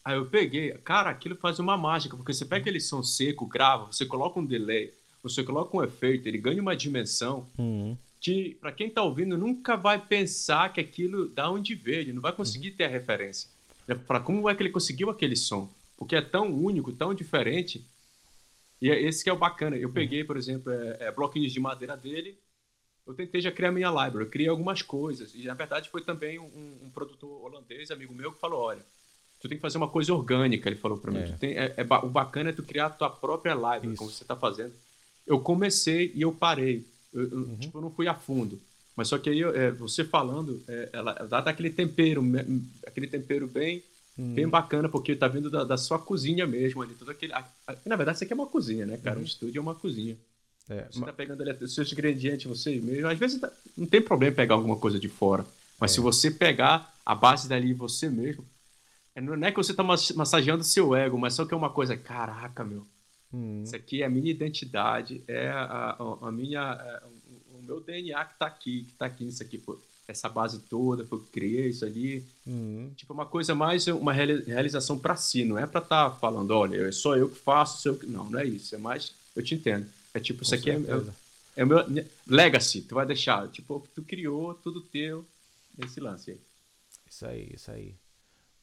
Aí eu peguei, cara, aquilo faz uma mágica, porque você pega aquele som seco, grava, você coloca um delay, você coloca um efeito, ele ganha uma dimensão Uhum. que, pra quem tá ouvindo, nunca vai pensar que aquilo da onde veio, ele não vai conseguir ter a referência. Para como é que ele conseguiu aquele som? Porque é tão único, tão diferente. E é esse que é o bacana. Eu peguei, por exemplo, é, é, bloquinhos de madeira dele. Eu tentei já criar minha library. Eu criei algumas coisas. E na verdade foi também um, um produtor holandês, amigo meu, que falou: olha, tu tem que fazer uma coisa orgânica. Ele falou para mim. É. Tem- é- é o bacana é tu criar a tua própria library, Isso. como você está fazendo. Eu comecei e eu parei. Eu, Uhum. Tipo, eu não fui a fundo. Mas só que aí, é, você falando, é, ela dá aquele tempero, aquele tempero bem, Uhum. bem bacana, porque tá vindo da, da sua cozinha mesmo ali, tudo aquele. a- a- na verdade, isso aqui é uma cozinha, né, cara? Um estúdio é uma cozinha. É, Você ma- tá pegando ali os seus ingredientes, você mesmo. Às vezes tá- não tem problema pegar alguma coisa de fora. Mas É. se você pegar a base dali você mesmo, é, não é que você tá mas- massageando seu ego, mas só que é uma coisa, caraca, meu. Uhum. Isso aqui é a minha identidade, é a, a- a minha, é, o, o meu DNA que tá aqui, que tá aqui nisso aqui, pô. Essa base toda, foi eu criei isso ali. Uhum. Tipo, uma coisa mais, uma reali- realização pra si, não é pra estar falando, olha, é só eu que faço, sou eu que... Não, não é isso, é mais, eu te entendo. É tipo, isso Com aqui é, certeza. é, é o meu né, legacy, tu vai deixar, tipo, tu criou, tudo teu, esse lance aí. Isso aí, isso aí.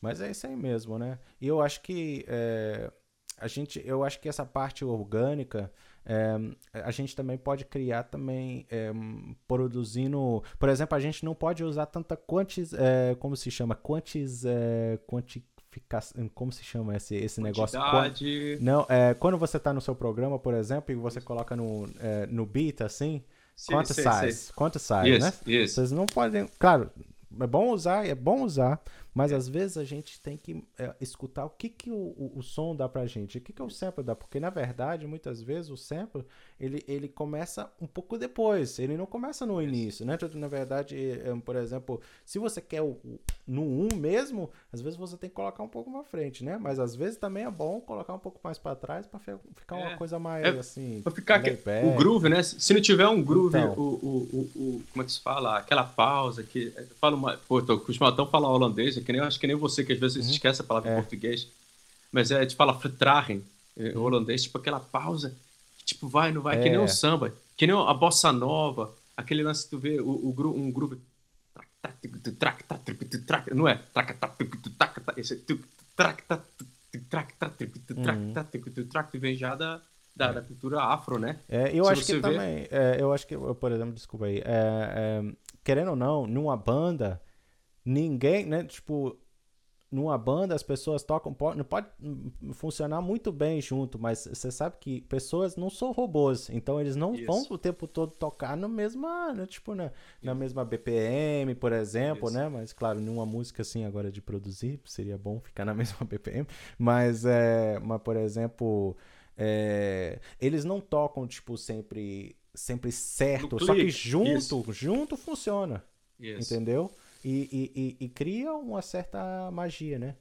Mas é isso aí mesmo, né? E eu acho que é, a gente, eu acho que essa parte orgânica, é, a gente também pode criar também é, produzindo, por exemplo, a gente não pode usar tanta quantis, é, como se chama, quantis, é, quantificação, como se chama esse, esse negócio? Quan- Quantidade, Não, é, quando você está no seu programa, por exemplo, e você coloca no, é, no beat assim, Sim, quanto size, quanto size, Isso, né? isso. Vocês não podem. Claro, é bom usar, é bom usar, mas às vezes a gente tem que é, escutar o que, que o, o, o som dá pra gente, o que, que o sample dá, porque na verdade, muitas vezes o sample ele, ele começa um pouco depois, ele não começa no início, né? Na verdade, é, por exemplo, se você quer o, no 1 mesmo, às vezes você tem que colocar um pouco pra frente, né? Mas às vezes também é bom colocar um pouco mais pra trás fe- ficar uma É. coisa mais É, assim. Pra ficar que- o groove, né? Se não tiver um groove, Então. o, o, o, o- como é que se fala? Aquela pausa que. eu Falo uma, pô, tô acostumado a falar holandês, é que nem, acho que nem você, que às vezes Uhum. esquece a palavra em É. português. Mas é, te fala vertragen, é, Uhum. holandês, tipo aquela pausa, que, tipo, vai, não vai, que nem É. um samba, que nem a bossa nova, aquele lance que tu vê, o, o um groove. Não é? Esse que vem já da, da, da cultura afro, né? É, eu Se acho que vê- também, é, eu acho que, por exemplo, desculpa aí, é, é, querendo ou não, numa banda, ninguém, né, tipo, numa banda as pessoas tocam, pode, pode funcionar muito bem junto, mas você sabe que pessoas não são robôs, então eles não Isso. vão o tempo todo tocar no mesma, né, tipo na, na mesma BPM, por exemplo, Isso. né? Mas claro, numa música assim agora de produzir seria bom ficar na mesma BPM, mas é, mas por exemplo, é, eles não tocam tipo sempre sempre certo, só que junto, junto funciona, entendeu? E, e, e, cria uma certa magia, né?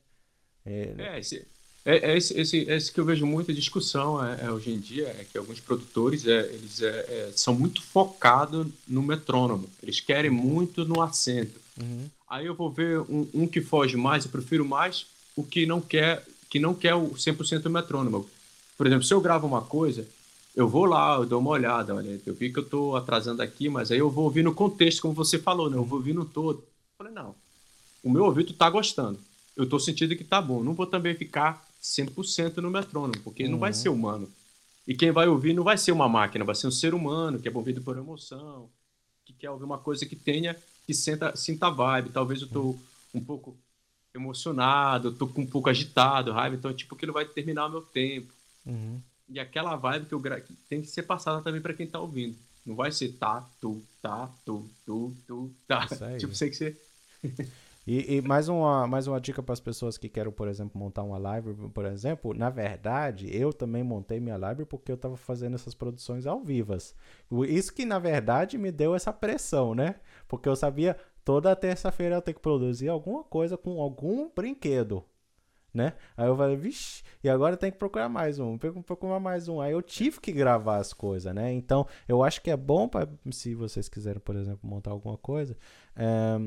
É, é, esse, é, é esse, esse, esse, que eu vejo muita discussão é, é, hoje em dia, é que alguns produtores é, eles é, são muito focados no metrônomo, eles querem muito no acento. Uhum. Aí eu vou ver um, um, que foge mais, eu prefiro mais o que não quer que não quer o 100% metrônomo. Por exemplo, se eu gravo uma coisa, eu vou lá, eu dou uma olhada, olha, eu vi que eu estou atrasando aqui, mas aí eu vou ouvir no contexto, como você falou, né? eu vou ouvir no todo. Falei, não. O meu ouvido tá gostando. Eu tô sentindo que tá bom. Não vou também ficar 100% no metrônomo, porque uhum. não vai uhum. ser humano. E quem vai ouvir não vai ser uma máquina, vai ser um ser humano que é movido por emoção, que quer ouvir uma coisa que tenha, que sinta, sinta vibe. Talvez eu tô um pouco emocionado, tô um pouco agitado, raiva, então tipo que ele vai terminar o meu tempo. Uhum. E aquela vibe que eu gra... tem que ser passada também para quem tá ouvindo. Não vai ser tá, tu, tá, tu, tu, tu, tá. Tipo, sei que você e, e, mais, uma, mais uma dica para as pessoas que querem, por exemplo, montar uma library, por exemplo. Na verdade, eu também montei minha library porque eu estava fazendo essas produções ao vivas. Isso que, na verdade, me deu essa pressão, né? Porque eu sabia, toda terça-feira eu tenho que produzir alguma coisa com algum brinquedo, né? Aí eu falei, vixe, e agora tem que procurar mais um, procurar mais um. Aí eu tive que gravar as coisas, né? Então, eu acho que é bom, pra, se vocês quiserem, por exemplo, montar alguma coisa, é,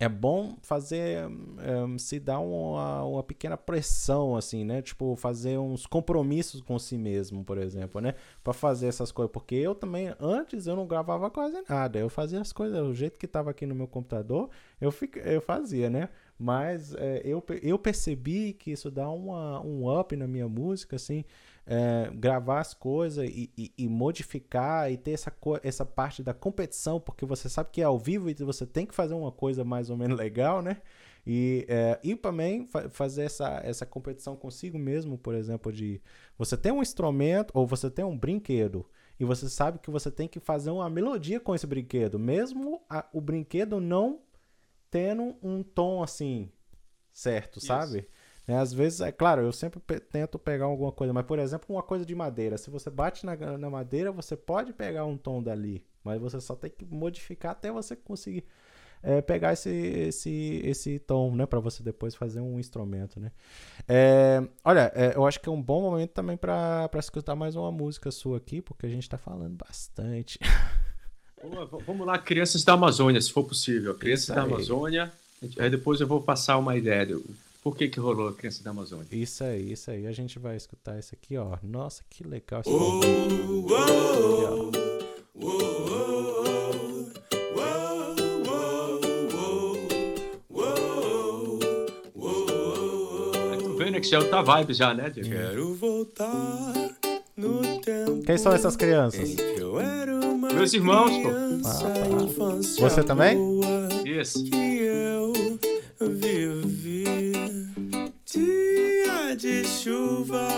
é bom fazer um, se dar uma, uma pequena pressão assim, né? Tipo fazer uns compromissos com si mesmo, por exemplo, né? Para fazer essas coisas, porque eu também antes eu não gravava quase nada, eu fazia as coisas do jeito que estava aqui no meu computador, eu fico, eu fazia, né? Mas é, eu, eu percebi que isso dá uma, um up na minha música, assim, é, gravar as coisas e, e, e, modificar e ter essa, essa parte da competição, porque você sabe que é ao vivo e você tem que fazer uma coisa mais ou menos legal, né? E, é, e também fa fazer essa, essa competição consigo mesmo, por exemplo, de você tem um instrumento ou você tem um brinquedo e você sabe que você tem que fazer uma melodia com esse brinquedo, mesmo a, o brinquedo não tendo um tom assim certo, Isso. sabe? É, às vezes, é claro, eu sempre pe tento pegar alguma coisa, mas por exemplo, uma coisa de madeira. Se você bate na, na madeira, você pode pegar um tom dali, mas você só tem que modificar até você conseguir é, pegar esse, esse, esse tom, né, para você depois fazer um instrumento, né. É, olha, é, eu acho que é um bom momento também para escutar mais uma música sua aqui, porque a gente está falando bastante. Vamos lá, Crianças da Amazônia, se for possível. Crianças da Amazônia. Aí depois eu vou passar uma ideia do por que, que rolou a Criança da Amazônia. Isso aí, isso aí. A gente vai escutar isso aqui, ó. Nossa, que legal. Esse oh, oh, oh, vendo que já outra vibe já, né, Diego? Quero voltar no tempo. Quem são essas crianças? Meus irmãos, pô. Ah, tá. Você também? Isso. Que eu vivi dia de chuva,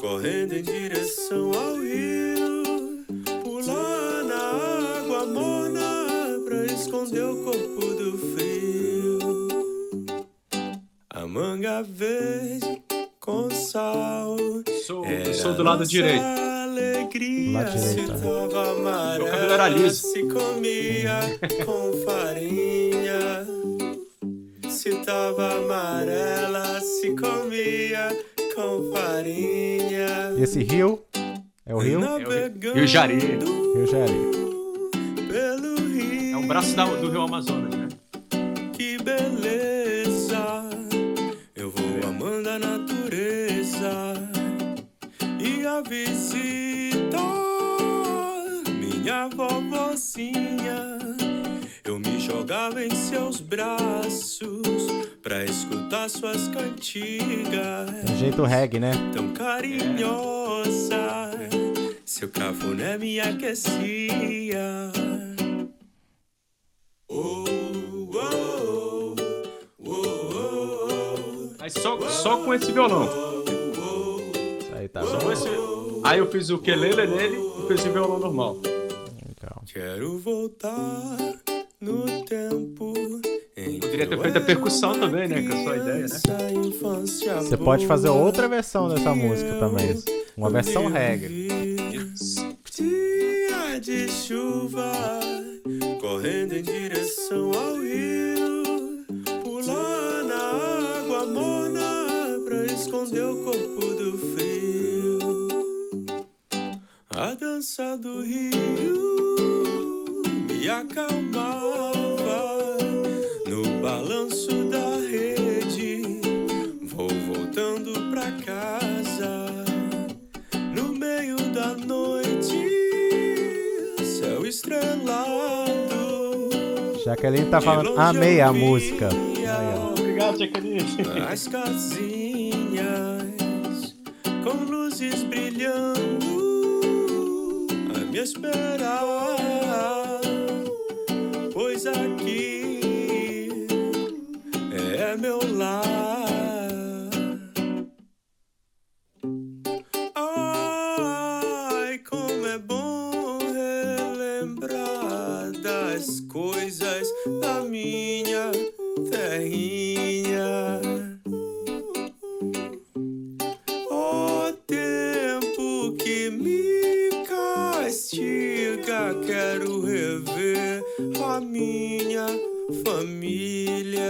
correndo em direção ao rio, pular na água morna pra esconder o corpo do frio. A manga verde com sal. Sou, sou do lado direito alegria se tava amarela se comia com farinha se tava amarela se comia com farinha. Esse rio é o rio? É o rio. Jari. Rio Jari. é um braço da, do rio Amazonas né? Que beleza. Eu vou amando a natureza e a visita. Minha vovozinha. Jogava em seus braços pra escutar suas cantigas. Tem jeito reggae, né? Tão carinhosa, seu cafuné me aquecia. Oh, oh, oh, oh. Aí só, só com esse violão. Isso aí tá Só com esse... Aí eu fiz o quelele nele e fiz o violão normal. Legal. Quero voltar no tempo em Poderia ter feito a percussão também, né? Que é a sua ideia, né? Você pode fazer outra versão dessa música também. Uma versão reggae. Dia de chuva, correndo em direção ao rio, pular na água morna pra esconder o corpo do frio. A dança do rio me acalmava no balanço da rede. Vou voltando pra casa no meio da noite, céu estrelado. Jaqueline tá falando, amei a música. Aí. Obrigado, Jaqueline. As casinhas com luzes brilhando a me esperar, aqui é meu lar.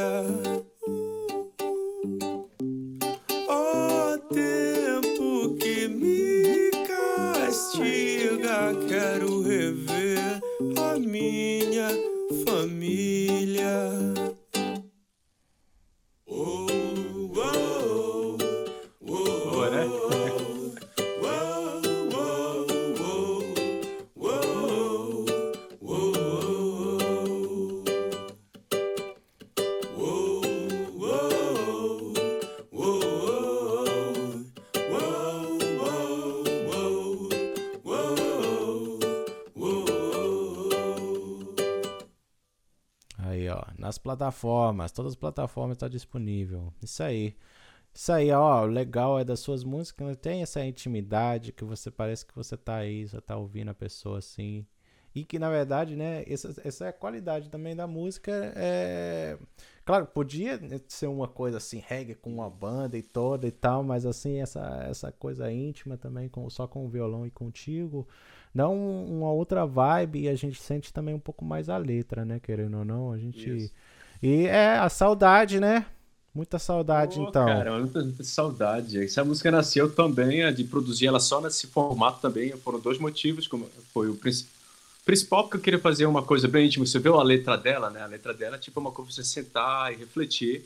Família. Plataformas, todas as plataformas tá disponível. Isso aí. Isso aí, ó, o legal é das suas músicas, né? tem essa intimidade que você parece que você tá aí, você tá ouvindo a pessoa assim. E que na verdade, né, essa, essa é a qualidade também da música. É... Claro, podia ser uma coisa assim, reggae com uma banda e toda e tal, mas assim, essa, essa coisa íntima também, com, só com o violão e contigo, dá um- uma outra vibe e a gente sente também um pouco mais a letra, né, querendo ou não, a gente... Isso. E é a saudade, né? Muita saudade, Pô, então. Cara, muita, muita saudade. Essa música nasceu também, a de produzir ela só nesse formato também. Foram dois motivos. Como foi o princi- principal, porque eu queria fazer uma coisa bem íntima. Você viu a letra dela, né? A letra dela é tipo uma coisa pra você sentar e refletir.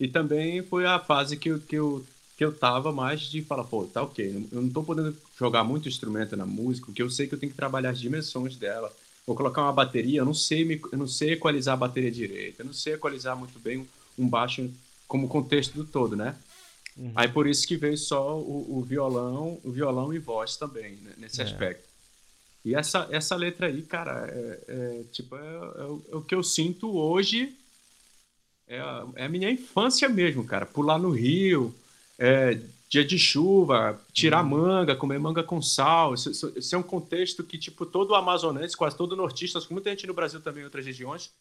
E também foi a fase que eu, que eu, que eu tava mais de falar, pô, tá ok. Eu não tô podendo jogar muito instrumento na música, porque eu sei que eu tenho que trabalhar as dimensões dela. Vou colocar uma bateria, eu não sei, me- eu não sei equalizar a bateria direito, eu não sei equalizar muito bem um- baixo como contexto do todo, né? Aí por isso que veio só o, o violão, o violão e voz também, né, nesse É. aspecto. E essa, essa letra aí, cara, é, é, tipo, é, é o- é que eu sinto hoje, é a, é a minha infância mesmo, cara. Pular no rio, é, dia de chuva, tirar manga, comer manga com sal. Isso, isso- isso é um contexto que, tipo, todo amazonense, quase todo nortista, com muita gente no Brasil também, em outras regiões,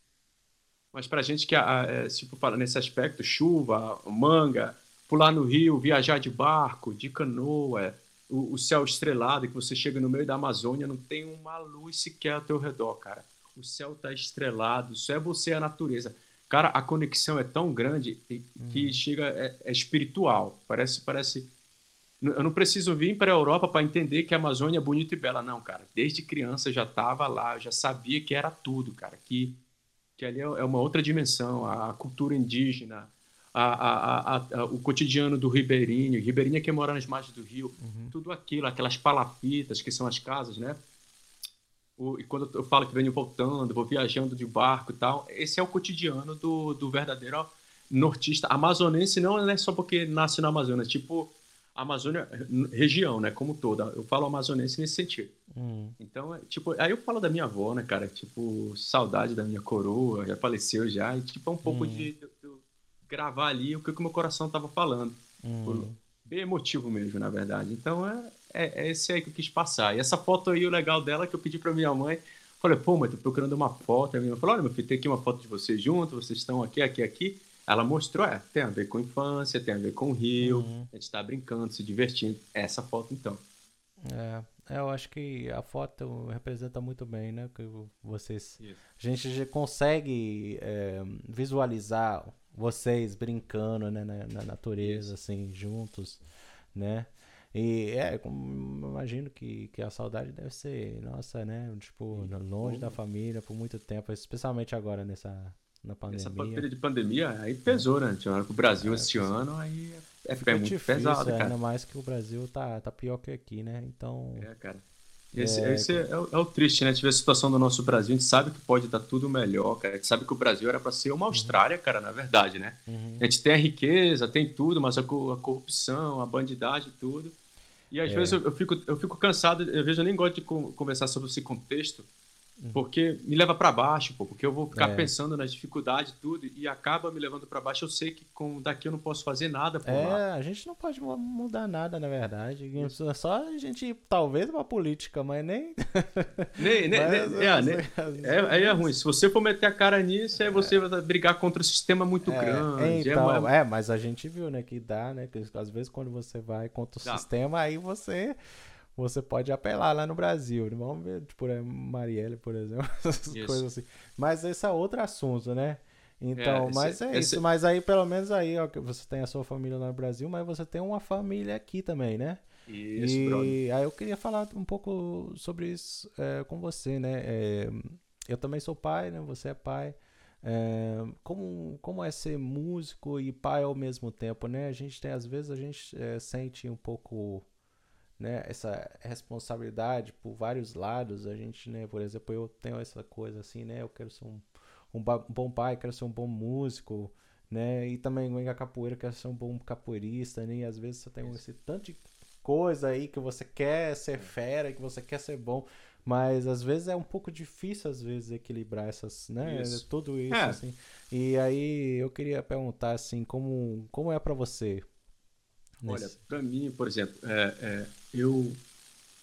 mas pra gente que, é, tipo, fala nesse aspecto, chuva, manga, pular no rio, viajar de barco, de canoa, o, o céu estrelado, que você chega no meio da Amazônia, não tem uma luz sequer ao teu redor, cara. O céu tá estrelado, só é você e a natureza. Cara, a conexão é tão grande que chega, é, é espiritual. Parece, parece. Eu não preciso vir para a Europa para entender que a Amazônia é bonita e bela, não, cara. Desde criança eu já estava lá, eu já sabia que era tudo, cara. Que, que ali é é uma outra dimensão, a cultura indígena, a, a, a, o cotidiano do ribeirinho. Ribeirinho é quem mora nas margens do rio. Tudo aquilo, aquelas palafitas que são as casas, né? O- e quando eu falo que venho voltando, vou viajando de barco e tal, esse é o cotidiano do, do verdadeiro nortista. Amazonense não é só porque nasce na Amazônia, tipo Amazônia, região, né, como toda. Eu falo amazonense nesse sentido. Hum. Então, é, tipo, aí eu falo da minha avó, né, cara? Tipo, saudade da minha coroa, já faleceu já, e tipo, é um pouco de, do- do gravar ali o que o meu coração estava falando. Uhum. Bem emotivo mesmo, na verdade. Então é, é, é, esse aí que eu quis passar. E essa foto aí, o legal dela, que eu pedi para minha mãe, falei, pô, mas tô procurando uma foto. A minha mãe falou, olha, meu filho, tem aqui uma foto de vocês juntos, vocês estão aqui, aqui, aqui. Ela mostrou, é, tem a ver com infância, tem a ver com o rio, Uhum. a gente tá brincando, se divertindo. Essa foto, então. É, é, eu acho que a foto representa muito bem, né? Que vocês, Isso. a gente já consegue é, visualizar vocês brincando, né, na, na natureza, assim, juntos, né? E é, como- imagino que, que a saudade deve ser, nossa, né? Tipo, longe da família por muito tempo, especialmente agora nessa na Essa pandemia. pandemia de pandemia, aí pesou, né? Tinha hora que o Brasil esse ano, aí é, é muito difícil, pesado, é, cara. ainda mais que o Brasil tá, tá pior que aqui, né? Então, É, cara. Esse, É, esse é, o- é o triste, né? Vê a situação do nosso Brasil, a gente sabe que pode dar tudo melhor, cara. A gente sabe que o Brasil era para ser uma Austrália, cara, na verdade, né? uhum. A gente tem a riqueza, tem tudo, mas a, a corrupção, a bandidagem, tudo. E às É. vezes eu, eu fico, eu fico cansado, eu vejo, eu nem gosto de con- conversar sobre esse contexto, porque me leva para baixo, pô, porque eu vou ficar Uhum. É. pensando nas dificuldades, tudo, e acaba me levando para baixo. Eu sei que com daqui eu não posso fazer nada por lá. É, a gente não pode mu- mudar nada, na verdade. É Só a gente, talvez, uma política, mas nem. Nem, nem, Mas, nem- é, nem- É, aí é vezes- ruim. Se você for meter a cara nisso, aí você vai brigar contra o sistema muito É, grande. É, então, é, mas a gente viu, né, que dá, né? Que às vezes quando você vai contra o Dá. sistema, aí você. Você pode apelar lá no Brasil. né? Vamos ver, tipo, a Marielle, por exemplo, essas Isso. coisas assim. Mas esse é outro assunto, né? Então, É, esse- mas é esse- isso. Mas aí, pelo menos aí, ó, que você tem a sua família lá no Brasil, mas você tem uma família aqui também, né? Isso, e brother. aí eu queria falar um pouco sobre isso é, com você, né? É, eu também sou pai, né? Você é pai. É, como, como é ser músico e pai ao mesmo tempo, né? A gente tem, às vezes, a gente é, sente um pouco, né? Essa responsabilidade por vários lados. A gente, né? Por exemplo, eu tenho essa coisa assim, né? Eu quero ser um, um bom pai, quero ser um bom músico, né? E também vem a capoeira, quero ser um bom capoeirista, né? E às vezes você tem esse tanto de coisa aí que você quer ser fera, que você quer ser bom, mas às vezes é um pouco difícil às vezes equilibrar essas, né, Isso. tudo isso É. assim. E aí eu queria perguntar assim, como como é pra você? Olha, pra mim, por exemplo, é, é, eu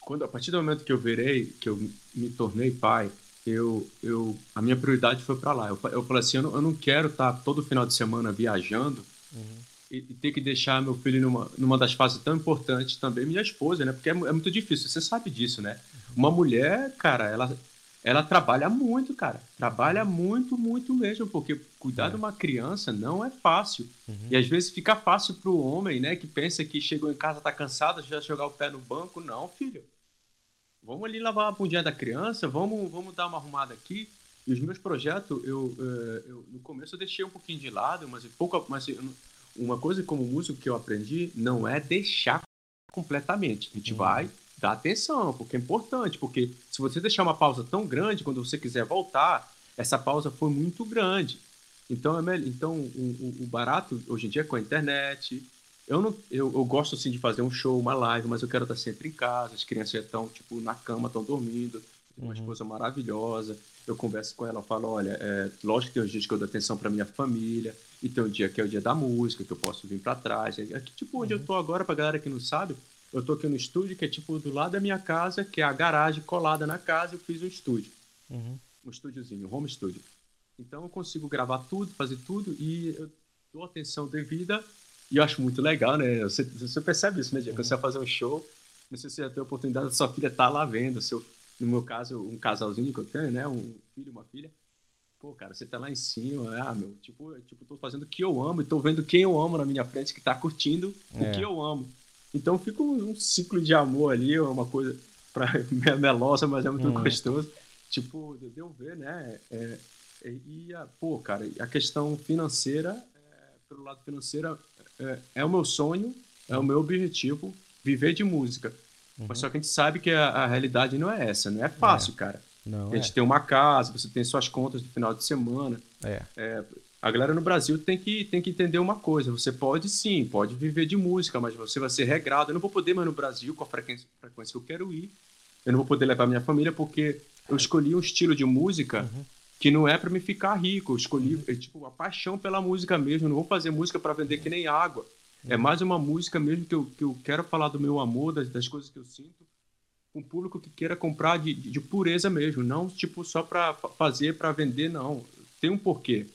quando a partir do momento que eu virei, que eu me tornei pai, eu, eu a minha prioridade foi para lá. Eu, eu falei assim, eu não, eu não quero estar todo final de semana viajando Uhum. e, e ter que deixar meu filho numa, numa das fases tão importantes também, minha esposa, né? Porque é, é muito difícil, você sabe disso, né? Uma mulher, cara, ela, ela trabalha muito, cara. Trabalha muito, muito mesmo, porque cuidar É. de uma criança não é fácil. Uhum. E às vezes fica fácil pro homem, né, que pensa que chegou em casa, tá cansado, já jogar o pé no banco. Não, filho. Vamos ali lavar a bundinha da criança, vamos, vamos dar uma arrumada aqui. E os meus projetos, eu, eh, eu- no começo eu deixei um pouquinho de lado, mas pouco, mas não- uma coisa como músico que eu aprendi não é deixar completamente. A gente Uhum. vai dar atenção, porque é importante, porque se você deixar uma pausa tão grande, quando você quiser voltar, essa pausa foi muito grande. Então, é melhor, então o, o- barato hoje em dia é com a internet. Eu, não, eu, eu gosto assim de fazer um show, uma live, mas eu quero estar sempre em casa. As crianças já estão tipo na cama, estão dormindo. Tenho uma Uhum. esposa maravilhosa. Eu converso com ela, eu falo, olha, é, lógico que tem os dias que eu dou atenção para minha família, e tem o dia que é o dia da música, que eu posso vir para trás. É Aqui, tipo, onde eu tô agora, pra galera que não sabe, eu tô aqui no estúdio, que é tipo do lado da minha casa, que é a garagem colada na casa, eu fiz um estúdio Uhum. um estúdiozinho, um home studio. Então eu consigo gravar tudo, fazer tudo e eu dou atenção devida e eu acho muito legal, né? Você, você percebe isso, né, Dia? Quando você vai fazer um show, não sei se você ter a oportunidade da sua filha tá lá vendo, seu, no meu caso, um casalzinho que eu tenho, né? Um filho uma filha. Pô, cara, você tá lá em cima, ah, meu, tipo, tipo, tô fazendo o que eu amo e tô vendo quem eu amo na minha frente que tá curtindo É. o que eu amo. Então fica um, um ciclo de amor ali, é uma coisa pra, melosa, mas é muito Uhum. gostoso. Tipo, de de eu ver, né? É, é, e, a, pô, cara, a questão financeira, é, pelo lado financeiro, é, é o meu sonho, é o meu objetivo, viver de música. Uhum. Mas só que a gente sabe que a, a realidade não é essa, não é fácil, cara. Não, A gente tem uma casa, você tem suas contas no final de semana. É. A galera no Brasil tem que, tem que entender uma coisa: você pode sim, pode viver de música, mas você vai ser regrado. Eu não vou poder mais no Brasil com a frequência, frequência que eu quero ir. Eu não vou poder levar minha família porque eu escolhi um estilo de música Uhum. que não é para me ficar rico. Eu escolhi, Uhum. é, tipo, a paixão pela música mesmo. Eu não vou fazer música para vender que nem água. É Uhum. mais uma música mesmo que eu, que eu quero falar do meu amor, das, das coisas que eu sinto, com um público que queira comprar de, de, de pureza mesmo, não tipo só para fazer, para vender, não. Tem um porquê.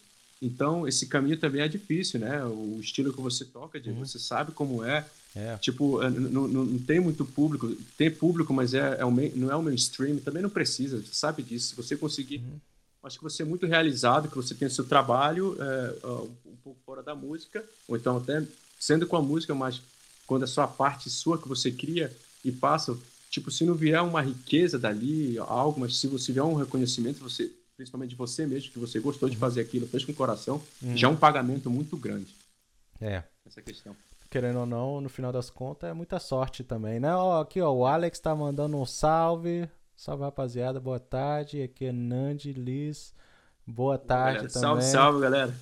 Então, esse caminho também é difícil, né? O estilo que você toca, Diego, Uhum. você sabe como é. É. Tipo, é, não, não, não tem muito público. Tem público, mas é, é não é o mainstream. Também não precisa, você sabe disso. Se você conseguir... Uhum. Acho que você é muito realizado, que você tem o seu trabalho é, ó, um pouco fora da música, ou então até sendo com a música, mas quando é só a parte sua que você cria e passa, tipo, se não vier uma riqueza dali, algo, mas se você vier um reconhecimento, você, principalmente de você mesmo, que você gostou de fazer aquilo, fez com o coração, já é um pagamento muito grande, É. essa questão. Querendo ou não, no final das contas, é muita sorte também, né? Ó, aqui, ó, o Alex tá mandando um salve. Salve, rapaziada. Boa tarde. Aqui é Nandi Liz. Boa tarde Galera, também. salve, salve, galera.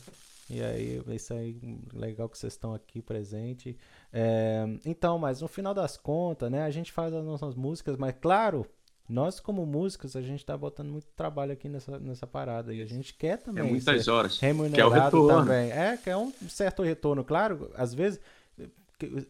E aí, é isso aí, legal que vocês estão aqui presente. É, então, mas no final das contas, né, a gente faz as nossas músicas, mas claro, nós como músicos, a gente tá botando muito trabalho aqui nessa, nessa parada e a gente quer É também muitas ser horas. remunerado Que é o retorno. também. É, que é um certo retorno, claro, às vezes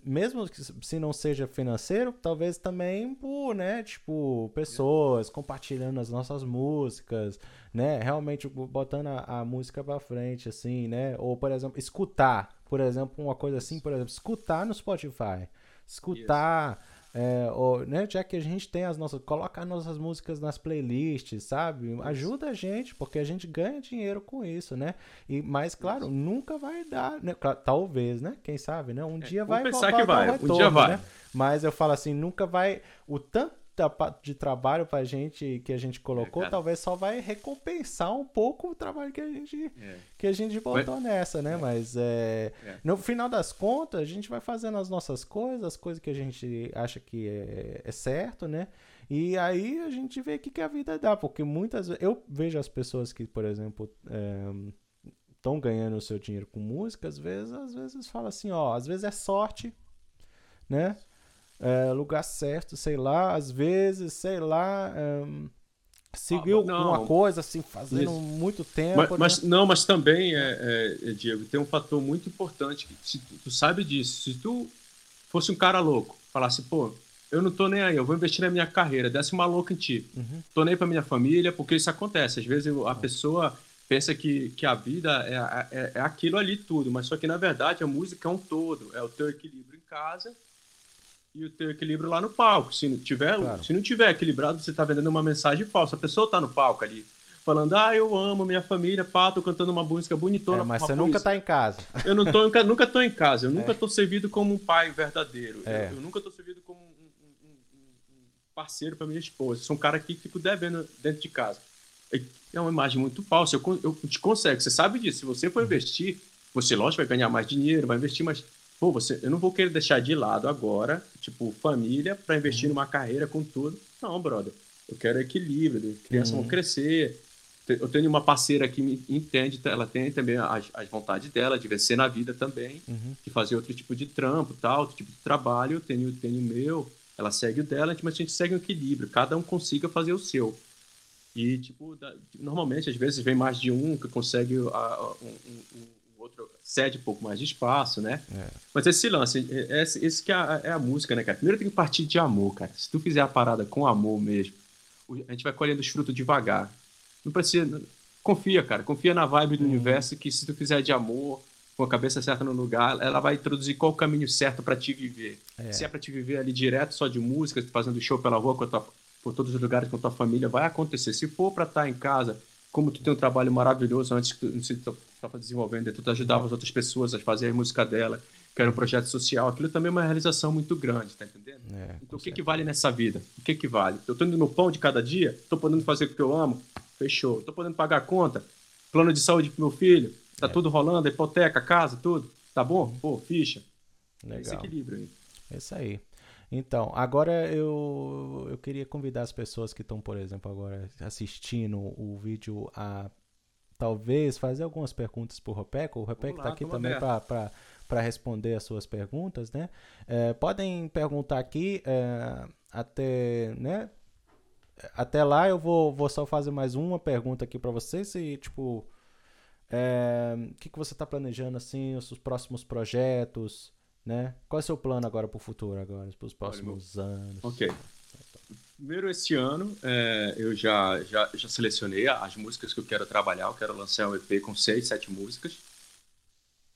mesmo que se não seja financeiro, talvez também por, né, tipo, pessoas compartilhando as nossas músicas, né, realmente botando a, a música pra frente, assim, né, ou, por exemplo, escutar, por exemplo, uma coisa assim, por exemplo, escutar no Spotify, escutar, é, ou, né, já que a gente tem as nossas, coloca as nossas músicas nas playlists, sabe, ajuda a gente, porque a gente ganha dinheiro com isso, né, e, mas, claro, nunca vai dar, né, talvez, né, quem sabe, né, um dia vamos vai pensar dar que vai, um retorno, dia vai. né? Mas eu falo assim, nunca vai. O tanto de trabalho pra gente que a gente colocou, cara. talvez só vai recompensar um pouco o trabalho que a gente, É. que a gente botou nessa, né? Mas é, É. no final das contas, a gente vai fazendo as nossas coisas, as coisas que a gente acha que é, é certo, né? E aí a gente vê o que, que a vida dá, porque muitas vezes eu vejo as pessoas que, por exemplo, estão ganhando o seu dinheiro com música, às vezes, às vezes fala assim, ó, às vezes é sorte, né? É, lugar certo, sei lá, às vezes, sei lá, seguiu Ah, não. uma coisa assim, fazendo Isso. muito tempo. Mas, né? mas- não, mas também, é, é, Diego, tem um fator muito importante. Que, se tu, tu sabe disso. Se tu fosse um cara louco, falasse, pô, eu não tô nem aí, eu vou investir na minha carreira, desse uma louca em ti. Uhum. Tô nem pra minha família, porque isso acontece. Às vezes a pessoa pensa que, que a vida é, é, é aquilo ali tudo, mas só que na verdade a música é um todo. É o teu equilíbrio em casa e o teu equilíbrio lá no palco. Se não tiver, Claro. se não tiver equilibrado, você tá vendendo uma mensagem falsa. A pessoa tá no palco ali, falando, ah, eu amo minha família, pá, tô cantando uma música bonitona. É, mas você nunca tá em casa. Eu não tô, nunca, nunca tô em casa, eu nunca tô servido como um pai verdadeiro. É. Eu, eu nunca tô servido como um, um- um- parceiro para minha esposa. Eu sou um cara que fico devendo dentro de casa. É- É uma imagem muito falsa. Eu, eu te consegue, você sabe disso. Se você for investir, você, lógico, vai ganhar mais dinheiro, vai investir, mas, pô, você, eu não vou querer deixar de lado agora, tipo, família, para investir numa carreira com tudo. Não, brother. Eu quero equilíbrio, crianças vão crescer. Eu tenho uma parceira que me entende, ela tem também as, as vontades dela de vencer na vida também, Uhum. de fazer outro tipo de trampo, tal, outro tipo de trabalho. Eu tenho, tenho o meu, ela segue o dela, mas a gente segue um equilíbrio, cada um consiga fazer o seu. E, tipo, normalmente, às vezes, vem mais de um que consegue, a- a- um, um- o outro cede um pouco mais de espaço, né? É. Mas esse lance, é- é- esse, esse que é a, é a música, né, cara? Primeiro tem que partir de amor, cara. Se tu fizer a parada com amor mesmo, a gente vai colhendo os frutos devagar. Não precisa. Confia, cara. Confia na vibe do universo que se tu fizer de amor, com a cabeça certa no lugar, ela vai introduzir qual o caminho certo pra te viver. Se é pra te viver ali direto só de música, fazendo show pela rua com a tua- por todos os lugares com a tua família, vai acontecer. Se for pra estar em casa, como tu tem um trabalho maravilhoso antes que tu estava desenvolvendo, tu ajudava as outras pessoas a fazer a música dela, que era um projeto social, aquilo também é uma realização muito grande, tá entendendo? É, Então, o que, que vale nessa vida? O que, que vale? Eu tô indo no pão de cada dia? Tô podendo fazer o que eu amo? Fechou. Tô podendo pagar a conta? Plano de saúde pro meu filho? Tá tudo rolando? Hipoteca, casa, tudo? Tá bom? Pô, ficha. É esse Legal. equilíbrio aí. É isso aí. Então, agora eu, eu queria convidar as pessoas que estão, por exemplo, agora assistindo o vídeo a talvez fazer algumas perguntas Ropeco. O Ropeco Vamos está lá, aqui também aberto. para responder as suas perguntas, né? É, podem perguntar aqui é, até, né? até lá eu vou, vou só fazer mais uma pergunta aqui para vocês e tipo é, o que, que você está planejando assim, os seus próximos projetos, né? Qual é o seu plano agora para o futuro agora, para os próximos Olha, anos? Ok. Primeiro, esse ano, é, eu já, já, já selecionei as músicas que eu quero trabalhar. Eu quero lançar um EP com seis, sete músicas.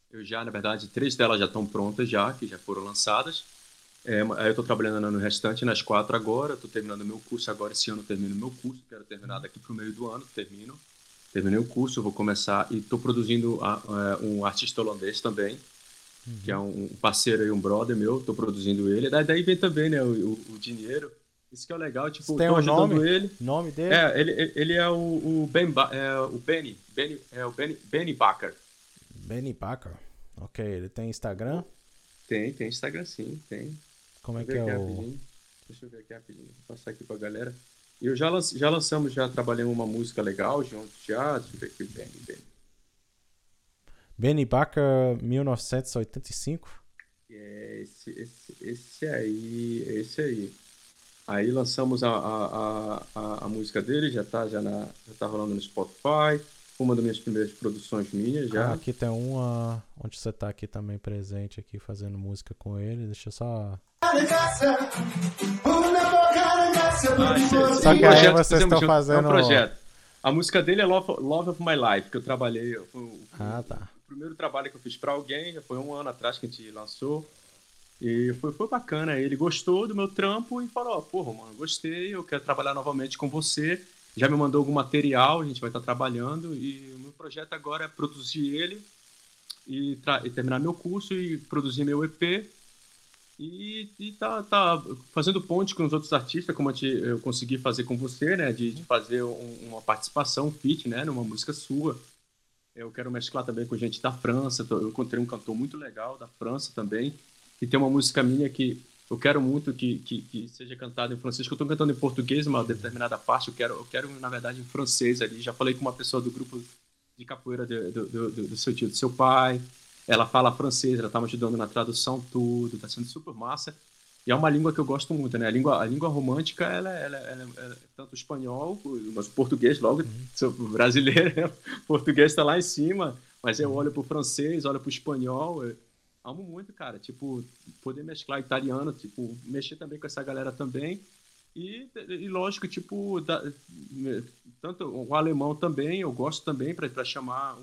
Eu já, na verdade, três delas já estão prontas já, que já foram lançadas. É, eu estou trabalhando no restante, nas quatro agora. Estou terminando meu curso agora. Esse ano eu termino meu curso. Quero terminar daqui para o meio do ano. Termino. Terminei o curso, vou começar. E estou produzindo a, a, um artista holandês também, uhum. que é um parceiro e um brother meu. Estou produzindo ele. Daí, daí vem também né, o, o, dinheiro. Isso que é legal, tipo, Você tem um nome? ele. Nome dele? É, ele, ele é o, o, ben é, o Benny, Benny, é o Benny, Benny Bakker. Benny Bakker. Ok, ele tem Instagram? Tem, tem Instagram sim, tem. Como é que é o... Rapidinho. Deixa eu ver aqui rapidinho, vou passar aqui pra galera. E eu já, já lançamos, já trabalhamos uma música legal junto já, deixa eu ver aqui o Benny, Benny. Benny Bakker, 1985? É, esse, esse, esse aí, esse aí. Aí lançamos a, a, a, a, música dele, já tá, já, na, já tá rolando no Spotify. Uma das minhas primeiras produções minhas já. Ah, aqui tem uma onde você tá aqui também presente, aqui fazendo música com ele. Deixa eu só. Ah, só que aí vocês estão fazendo. É um projeto. A música dele é Love, Love of My Life, que eu trabalhei. Foi ah, tá. Primeiro trabalho que eu fiz para alguém, já foi um ano atrás que a gente lançou. E foi, foi bacana. Ele gostou do meu trampo e falou: Porra, mano, gostei, eu quero trabalhar novamente com você. Já me mandou algum material, a gente vai estar trabalhando. E o meu projeto agora é produzir ele e, e terminar meu curso e produzir meu EP. E, e tá, tá fazendo ponte com os outros artistas, como eu consegui fazer com você, né? De, de fazer um, uma participação, um feat, né? Numa música sua. Eu quero mesclar também com gente da França. Eu encontrei um cantor muito legal da França também e tem uma música minha que eu quero muito que, que, que seja cantada em francês, eu estou cantando em português, uma determinada parte, eu quero, eu quero, na verdade, em francês ali. Já falei com uma pessoa do grupo de capoeira do, do, do, do seu tio, do seu pai. Ela fala francês, ela está me ajudando na tradução, tudo, está sendo super massa. E é uma língua que eu gosto muito, né? A língua, a língua romântica, ela, ela, ela, ela é tanto espanhol, mas o português, logo, uhum. sou brasileiro, né? o português está lá em cima, mas eu olho para o francês, olho para o espanhol, amo muito, cara. Tipo, poder mesclar italiano, tipo, mexer também com essa galera também. E, e lógico, tipo, da, tanto o alemão também, eu gosto também para chamar.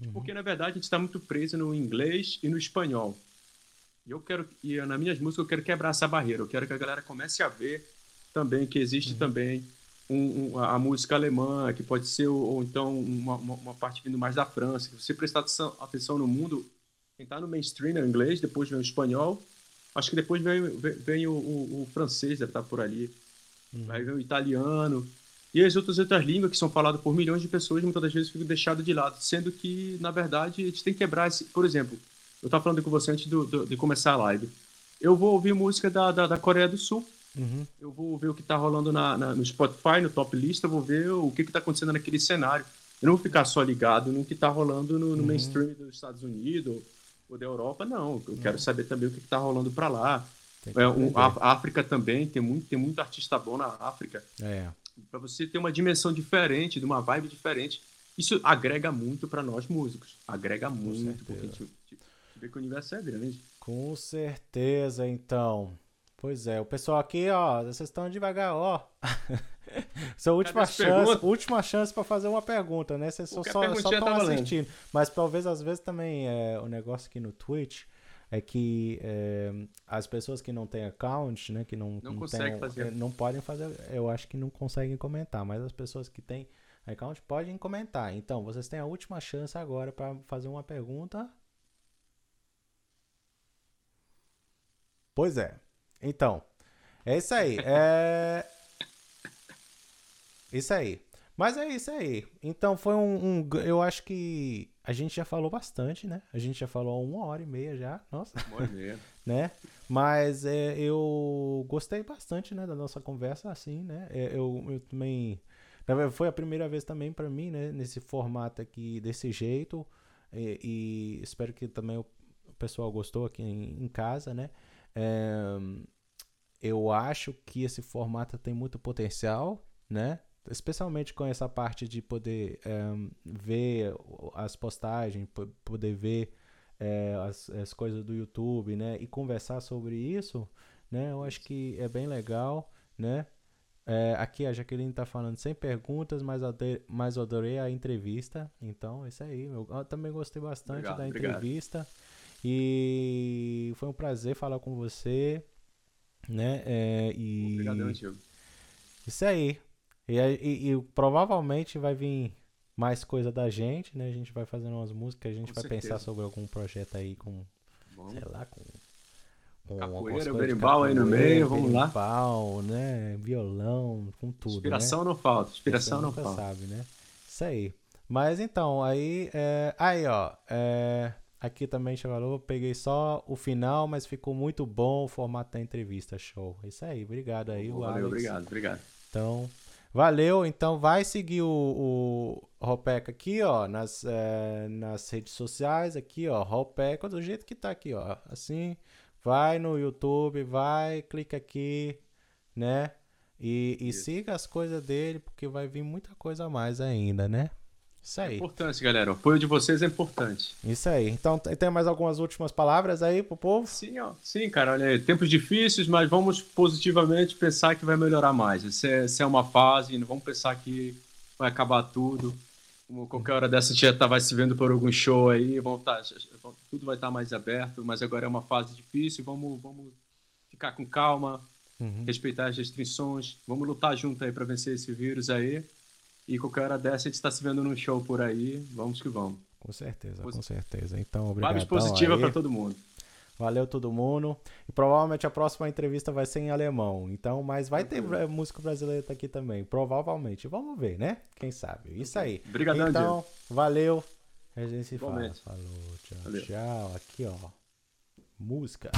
Uhum. Porque, na verdade, a gente está muito preso no inglês e no espanhol. E eu quero, e nas minhas músicas, eu quero quebrar essa barreira. Eu quero que a galera comece a ver também que existe uhum. também um, um, a música alemã, que pode ser, ou, ou então uma, uma, uma, parte vindo mais da França. Se você prestar atenção, atenção no mundo, quem está no mainstream é o inglês, depois vem o espanhol. Acho que depois vem, vem, vem o, o, o, francês, deve estar tá por ali. Uhum. Aí vem o italiano. E as outras outras línguas que são faladas por milhões de pessoas, muitas das vezes ficam deixadas de lado. Sendo que, na verdade, a gente tem que quebrar esse. Por exemplo, eu estava falando com você antes do, do, de começar a live. Eu vou ouvir música da, da, da Coreia do Sul. Uhum. Eu vou ver o que está rolando na, na, no Spotify, no top lista, vou ver o que está acontecendo naquele cenário. Eu não vou ficar só ligado no que está rolando no, no uhum. mainstream dos Estados Unidos o da Europa, não. Eu quero saber também o que está rolando para lá. É, um, a África também, tem muito, tem muito artista bom na África. É. Para você ter uma dimensão diferente, de uma vibe diferente. Isso agrega muito para nós músicos. Agrega muito, porque a gente, vê que o universo é grande. Com certeza, então. Pois é, o pessoal aqui, ó, vocês estão devagar, ó. Sua última chance, última chance para fazer uma pergunta, né? Vocês só estão tá assistindo. Mas talvez às vezes também é, o negócio aqui no Twitch é que é, as pessoas que não têm account, né, que não não, não, fazer. não podem fazer, eu acho que não conseguem comentar, mas as pessoas que têm account podem comentar. Então, vocês têm a última chance agora para fazer uma pergunta. Pois é. Então, é isso aí. É isso aí. Mas é isso aí. Então foi um, um, Eu acho que a gente já falou bastante, né? A gente já falou uma hora e meia já. Nossa. Uma hora e meia. né? Mas é, eu gostei bastante, né, da nossa conversa, assim, né? É, eu, eu também. Foi a primeira vez também para mim, né? Nesse formato aqui, desse jeito. E, e espero que também o pessoal gostou aqui em, em casa, né? É, eu acho que esse formato tem muito potencial né? Especialmente com essa parte de poder é, ver as postagens, poder ver é, as, as coisas do YouTube, né? E conversar sobre isso, né? Eu acho que é bem legal, né? É, aqui a Jaqueline tá falando sem perguntas, mas, adorei, mas adorei a entrevista. Então, é isso aí. Eu, eu também gostei bastante obrigado, da entrevista. Obrigado. E foi um prazer falar com você. Né? É, e... Obrigadão. Isso aí. E, e, e, provavelmente vai vir mais coisa da gente, né? A gente vai fazendo umas músicas, a gente com vai certeza. pensar sobre algum projeto aí com, Bom. sei lá, com Capoeira, berimbau aí no meio, vamos lá. Berimbau, né? Violão, com tudo. Inspiração né? não falta, inspiração não falta. sabe, né? Isso aí. Mas então, aí, é... aí ó, é... aqui também falou, peguei só o final, mas ficou muito bom o formato da entrevista, show. Isso aí, obrigado aí, o Valeu, obrigado, obrigado. Então, valeu. Então, vai seguir o, o Ropeca aqui, ó, nas, é... nas redes sociais, aqui, ó, Ropeca, do jeito que tá aqui, ó, assim vai no YouTube, vai, clica aqui, né? E, e siga as coisas dele, porque vai vir muita coisa a mais ainda, né? Isso aí. É importante, galera. O apoio de vocês é importante. Isso aí. Então, tem mais algumas últimas palavras aí pro povo? Sim, ó. Sim, cara. Olha aí. Tempos difíceis, mas vamos positivamente pensar que vai melhorar mais. Essa é, essa é uma fase, não vamos pensar que vai acabar tudo. Como qualquer hora dessa a gente já tá, vai se vendo por algum show aí, vão tá, tudo vai estar tá mais aberto, mas agora é uma fase difícil, vamos, vamos ficar com calma, uhum. respeitar as restrições, vamos lutar junto aí para vencer esse vírus aí. E qualquer hora dessa a gente está se vendo num show por aí, vamos que vamos. Com certeza, com certeza. Então, obrigado. Vibes positiva para todo mundo. Valeu todo mundo. E provavelmente a próxima entrevista vai ser em alemão. Então, mas vai ter uhum. música brasileira aqui também. Provavelmente. Vamos ver, né? Quem sabe. Isso aí. Obrigadão, Então, valeu. A gente se fala. Falou, tchau, valeu. tchau. Aqui, ó. Música.